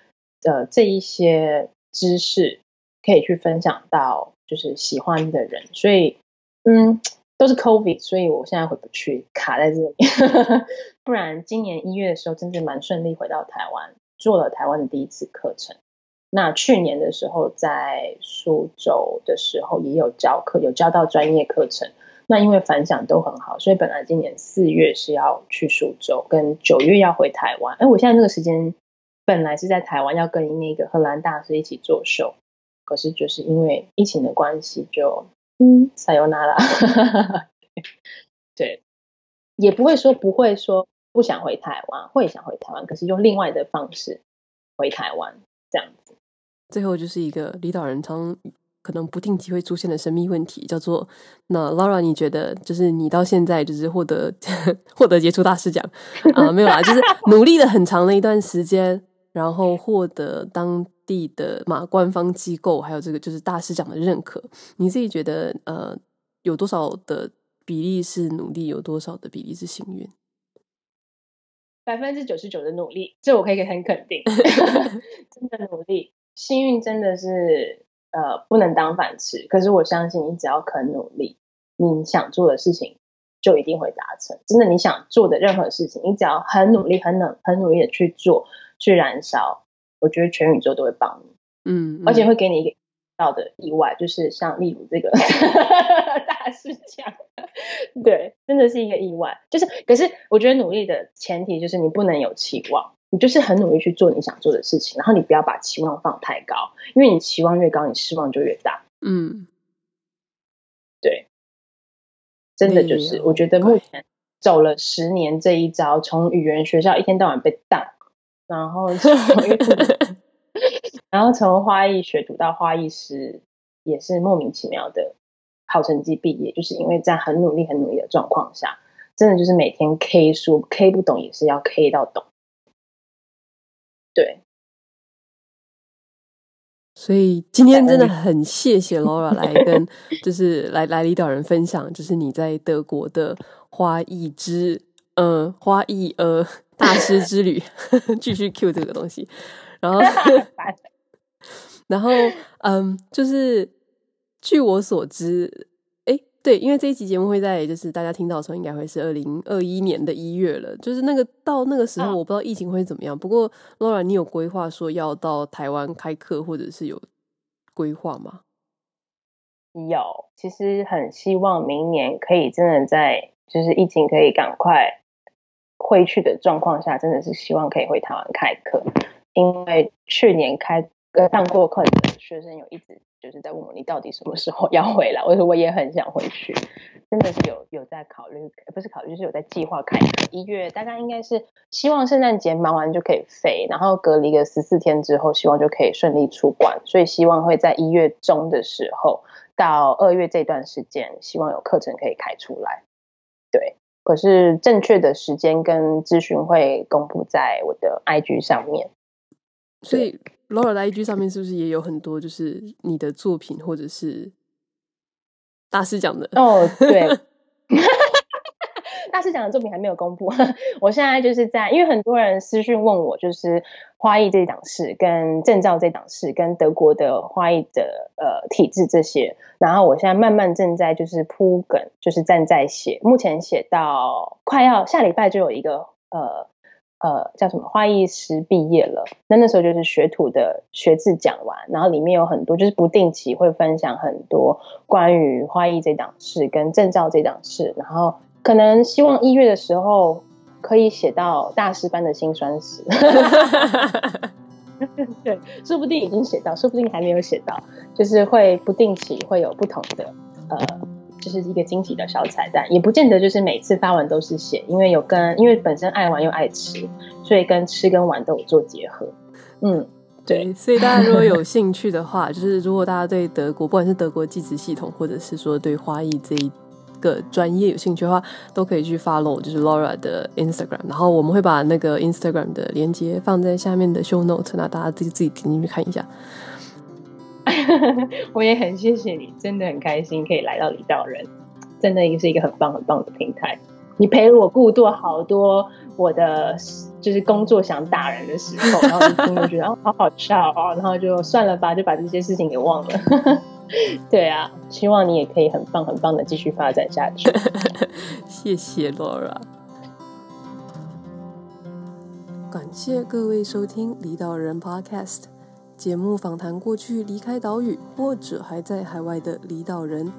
B: 呃这一些知识可以去分享到。就是喜欢的人，所以嗯，都是 COVID，所以我现在回不去，卡在这里。不然今年一月的时候，真的蛮顺利回到台湾，做了台湾的第一次课程。那去年的时候，在苏州的时候也有教课，有教到专业课程。那因为反响都很好，所以本来今年四月是要去苏州，跟九月要回台湾。哎，我现在这个时间本来是在台湾，要跟那个荷兰大师一起做秀。可是就是因为疫情的关系，就嗯，撒由那拉，对，也不会说不会说不想回台湾，会想回台湾，可是用另外的方式回台湾这样子。
A: 最后就是一个离岛人常可能不定期会出现的神秘问题，叫做那 Laura，你觉得就是你到现在就是获得 获得杰出大师奖啊、呃？没有啦，就是努力了很长的一段时间，然后获得当。地的嘛，官方机构还有这个就是大师长的认可，你自己觉得呃有多少的比例是努力，有多少的比例是幸运？
B: 百分之九十九的努力，这我可以很肯定，真的努力，幸运真的是呃不能当饭吃。可是我相信你只要肯努力，你想做的事情就一定会达成。真的，你想做的任何事情，你只要很努力、很努、很努力的去做，去燃烧。我觉得全宇宙都会帮你，嗯，嗯，而且会给你一个到的意外，就是像例如这个 大师奖，对，真的是一个意外。就是，可是我觉得努力的前提就是你不能有期望，你就是很努力去做你想做的事情，然后你不要把期望放太高，因为你期望越高，你失望就越大。嗯，对，真的就是，我觉得目前走了十年这一招，从语言学校一天到晚被当。然后从，然后从花艺学读到花艺师，也是莫名其妙的好成绩毕业，就是因为在很努力、很努力的状况下，真的就是每天 K 书，K 不懂也是要 K 到懂。对。
A: 所以今天真的很谢谢 Laura 来跟，就是来来领导人分享，就是你在德国的花艺之，呃，花艺呃大师之旅，继续 Q 这个东西，然后，然后，嗯，就是据我所知，哎，对，因为这一集节目会在，就是大家听到的时候，应该会是二零二一年的一月了，就是那个到那个时候，我不知道疫情会怎么样。不过，Laura，你有规划说要到台湾开课，或者是有？规划吗？
B: 有，其实很希望明年可以真的在就是疫情可以赶快回去的状况下，真的是希望可以回台湾开课。因为去年开呃上过课的学生有一直就是在问我，你到底什么时候要回来？我说我也很想回去。真的是有有在考虑，不是考虑，就是有在计划开。一月大概应该是希望圣诞节忙完就可以飞，然后隔离个十四天之后，希望就可以顺利出关。所以希望会在一月中的时候到二月这段时间，希望有课程可以开出来。对，可是正确的时间跟咨询会公布在我的 IG 上面。
A: 所以 Laura 的 IG 上面是不是也有很多就是你的作品或者是？大师讲的
B: 哦，对，大师讲的作品还没有公布。我现在就是在，因为很多人私讯问我，就是花艺这档事、跟证照这档事、跟德国的花艺的呃体制这些，然后我现在慢慢正在就是铺梗，就是正在写，目前写到快要下礼拜就有一个呃。呃，叫什么花艺师毕业了？那那时候就是学徒的学制讲完，然后里面有很多，就是不定期会分享很多关于花艺这档事跟证照这档事，然后可能希望一月的时候可以写到大师班的辛酸史。对，说不定已经写到，说不定还没有写到，就是会不定期会有不同的呃。就是一个惊喜的小彩蛋，也不见得就是每次发完都是写，因为有跟，因为本身爱玩又爱吃，所以跟吃跟玩都有做结合。嗯，对，
A: 对，所以大家如果有兴趣的话，就是如果大家对德国，不管是德国技职系统，或者是说对花艺这一个专业有兴趣的话，都可以去 follow 就是 Laura 的 Instagram，然后我们会把那个 Instagram 的链接放在下面的 show note，那大家自己自己点进去看一下。
B: 我也很谢谢你，真的很开心可以来到李道人，真的也是一个很棒很棒的平台。你陪我度过好多我的就是工作想打人的时候，然后一听就觉得哦好好笑哦，然后就算了吧，就把这些事情给忘了。对啊，希望你也可以很棒很棒的继续发展下去。
A: 谢谢 Laura，感谢各位收听离岛人 Podcast。节目访谈过去离开岛屿或者还在海外的离岛人，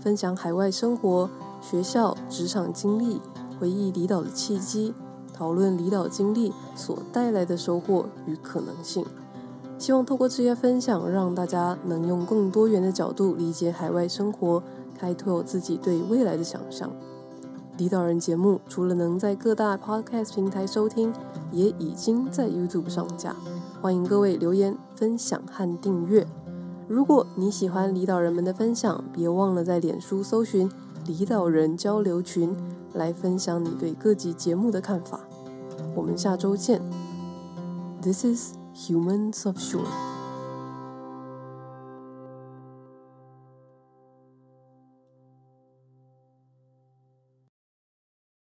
A: 分享海外生活、学校、职场经历，回忆离岛的契机，讨论离岛经历所带来的收获与可能性。希望透过这些分享，让大家能用更多元的角度理解海外生活，开拓自己对未来的想象。离岛人节目除了能在各大 Podcast 平台收听，也已经在 YouTube 上架。欢迎各位留言、分享和订阅。如果你喜欢离岛人们的分享，别忘了在脸书搜寻“离岛人交流群”来分享你对各集节目的看法。我们下周见。This is Humans of Shore。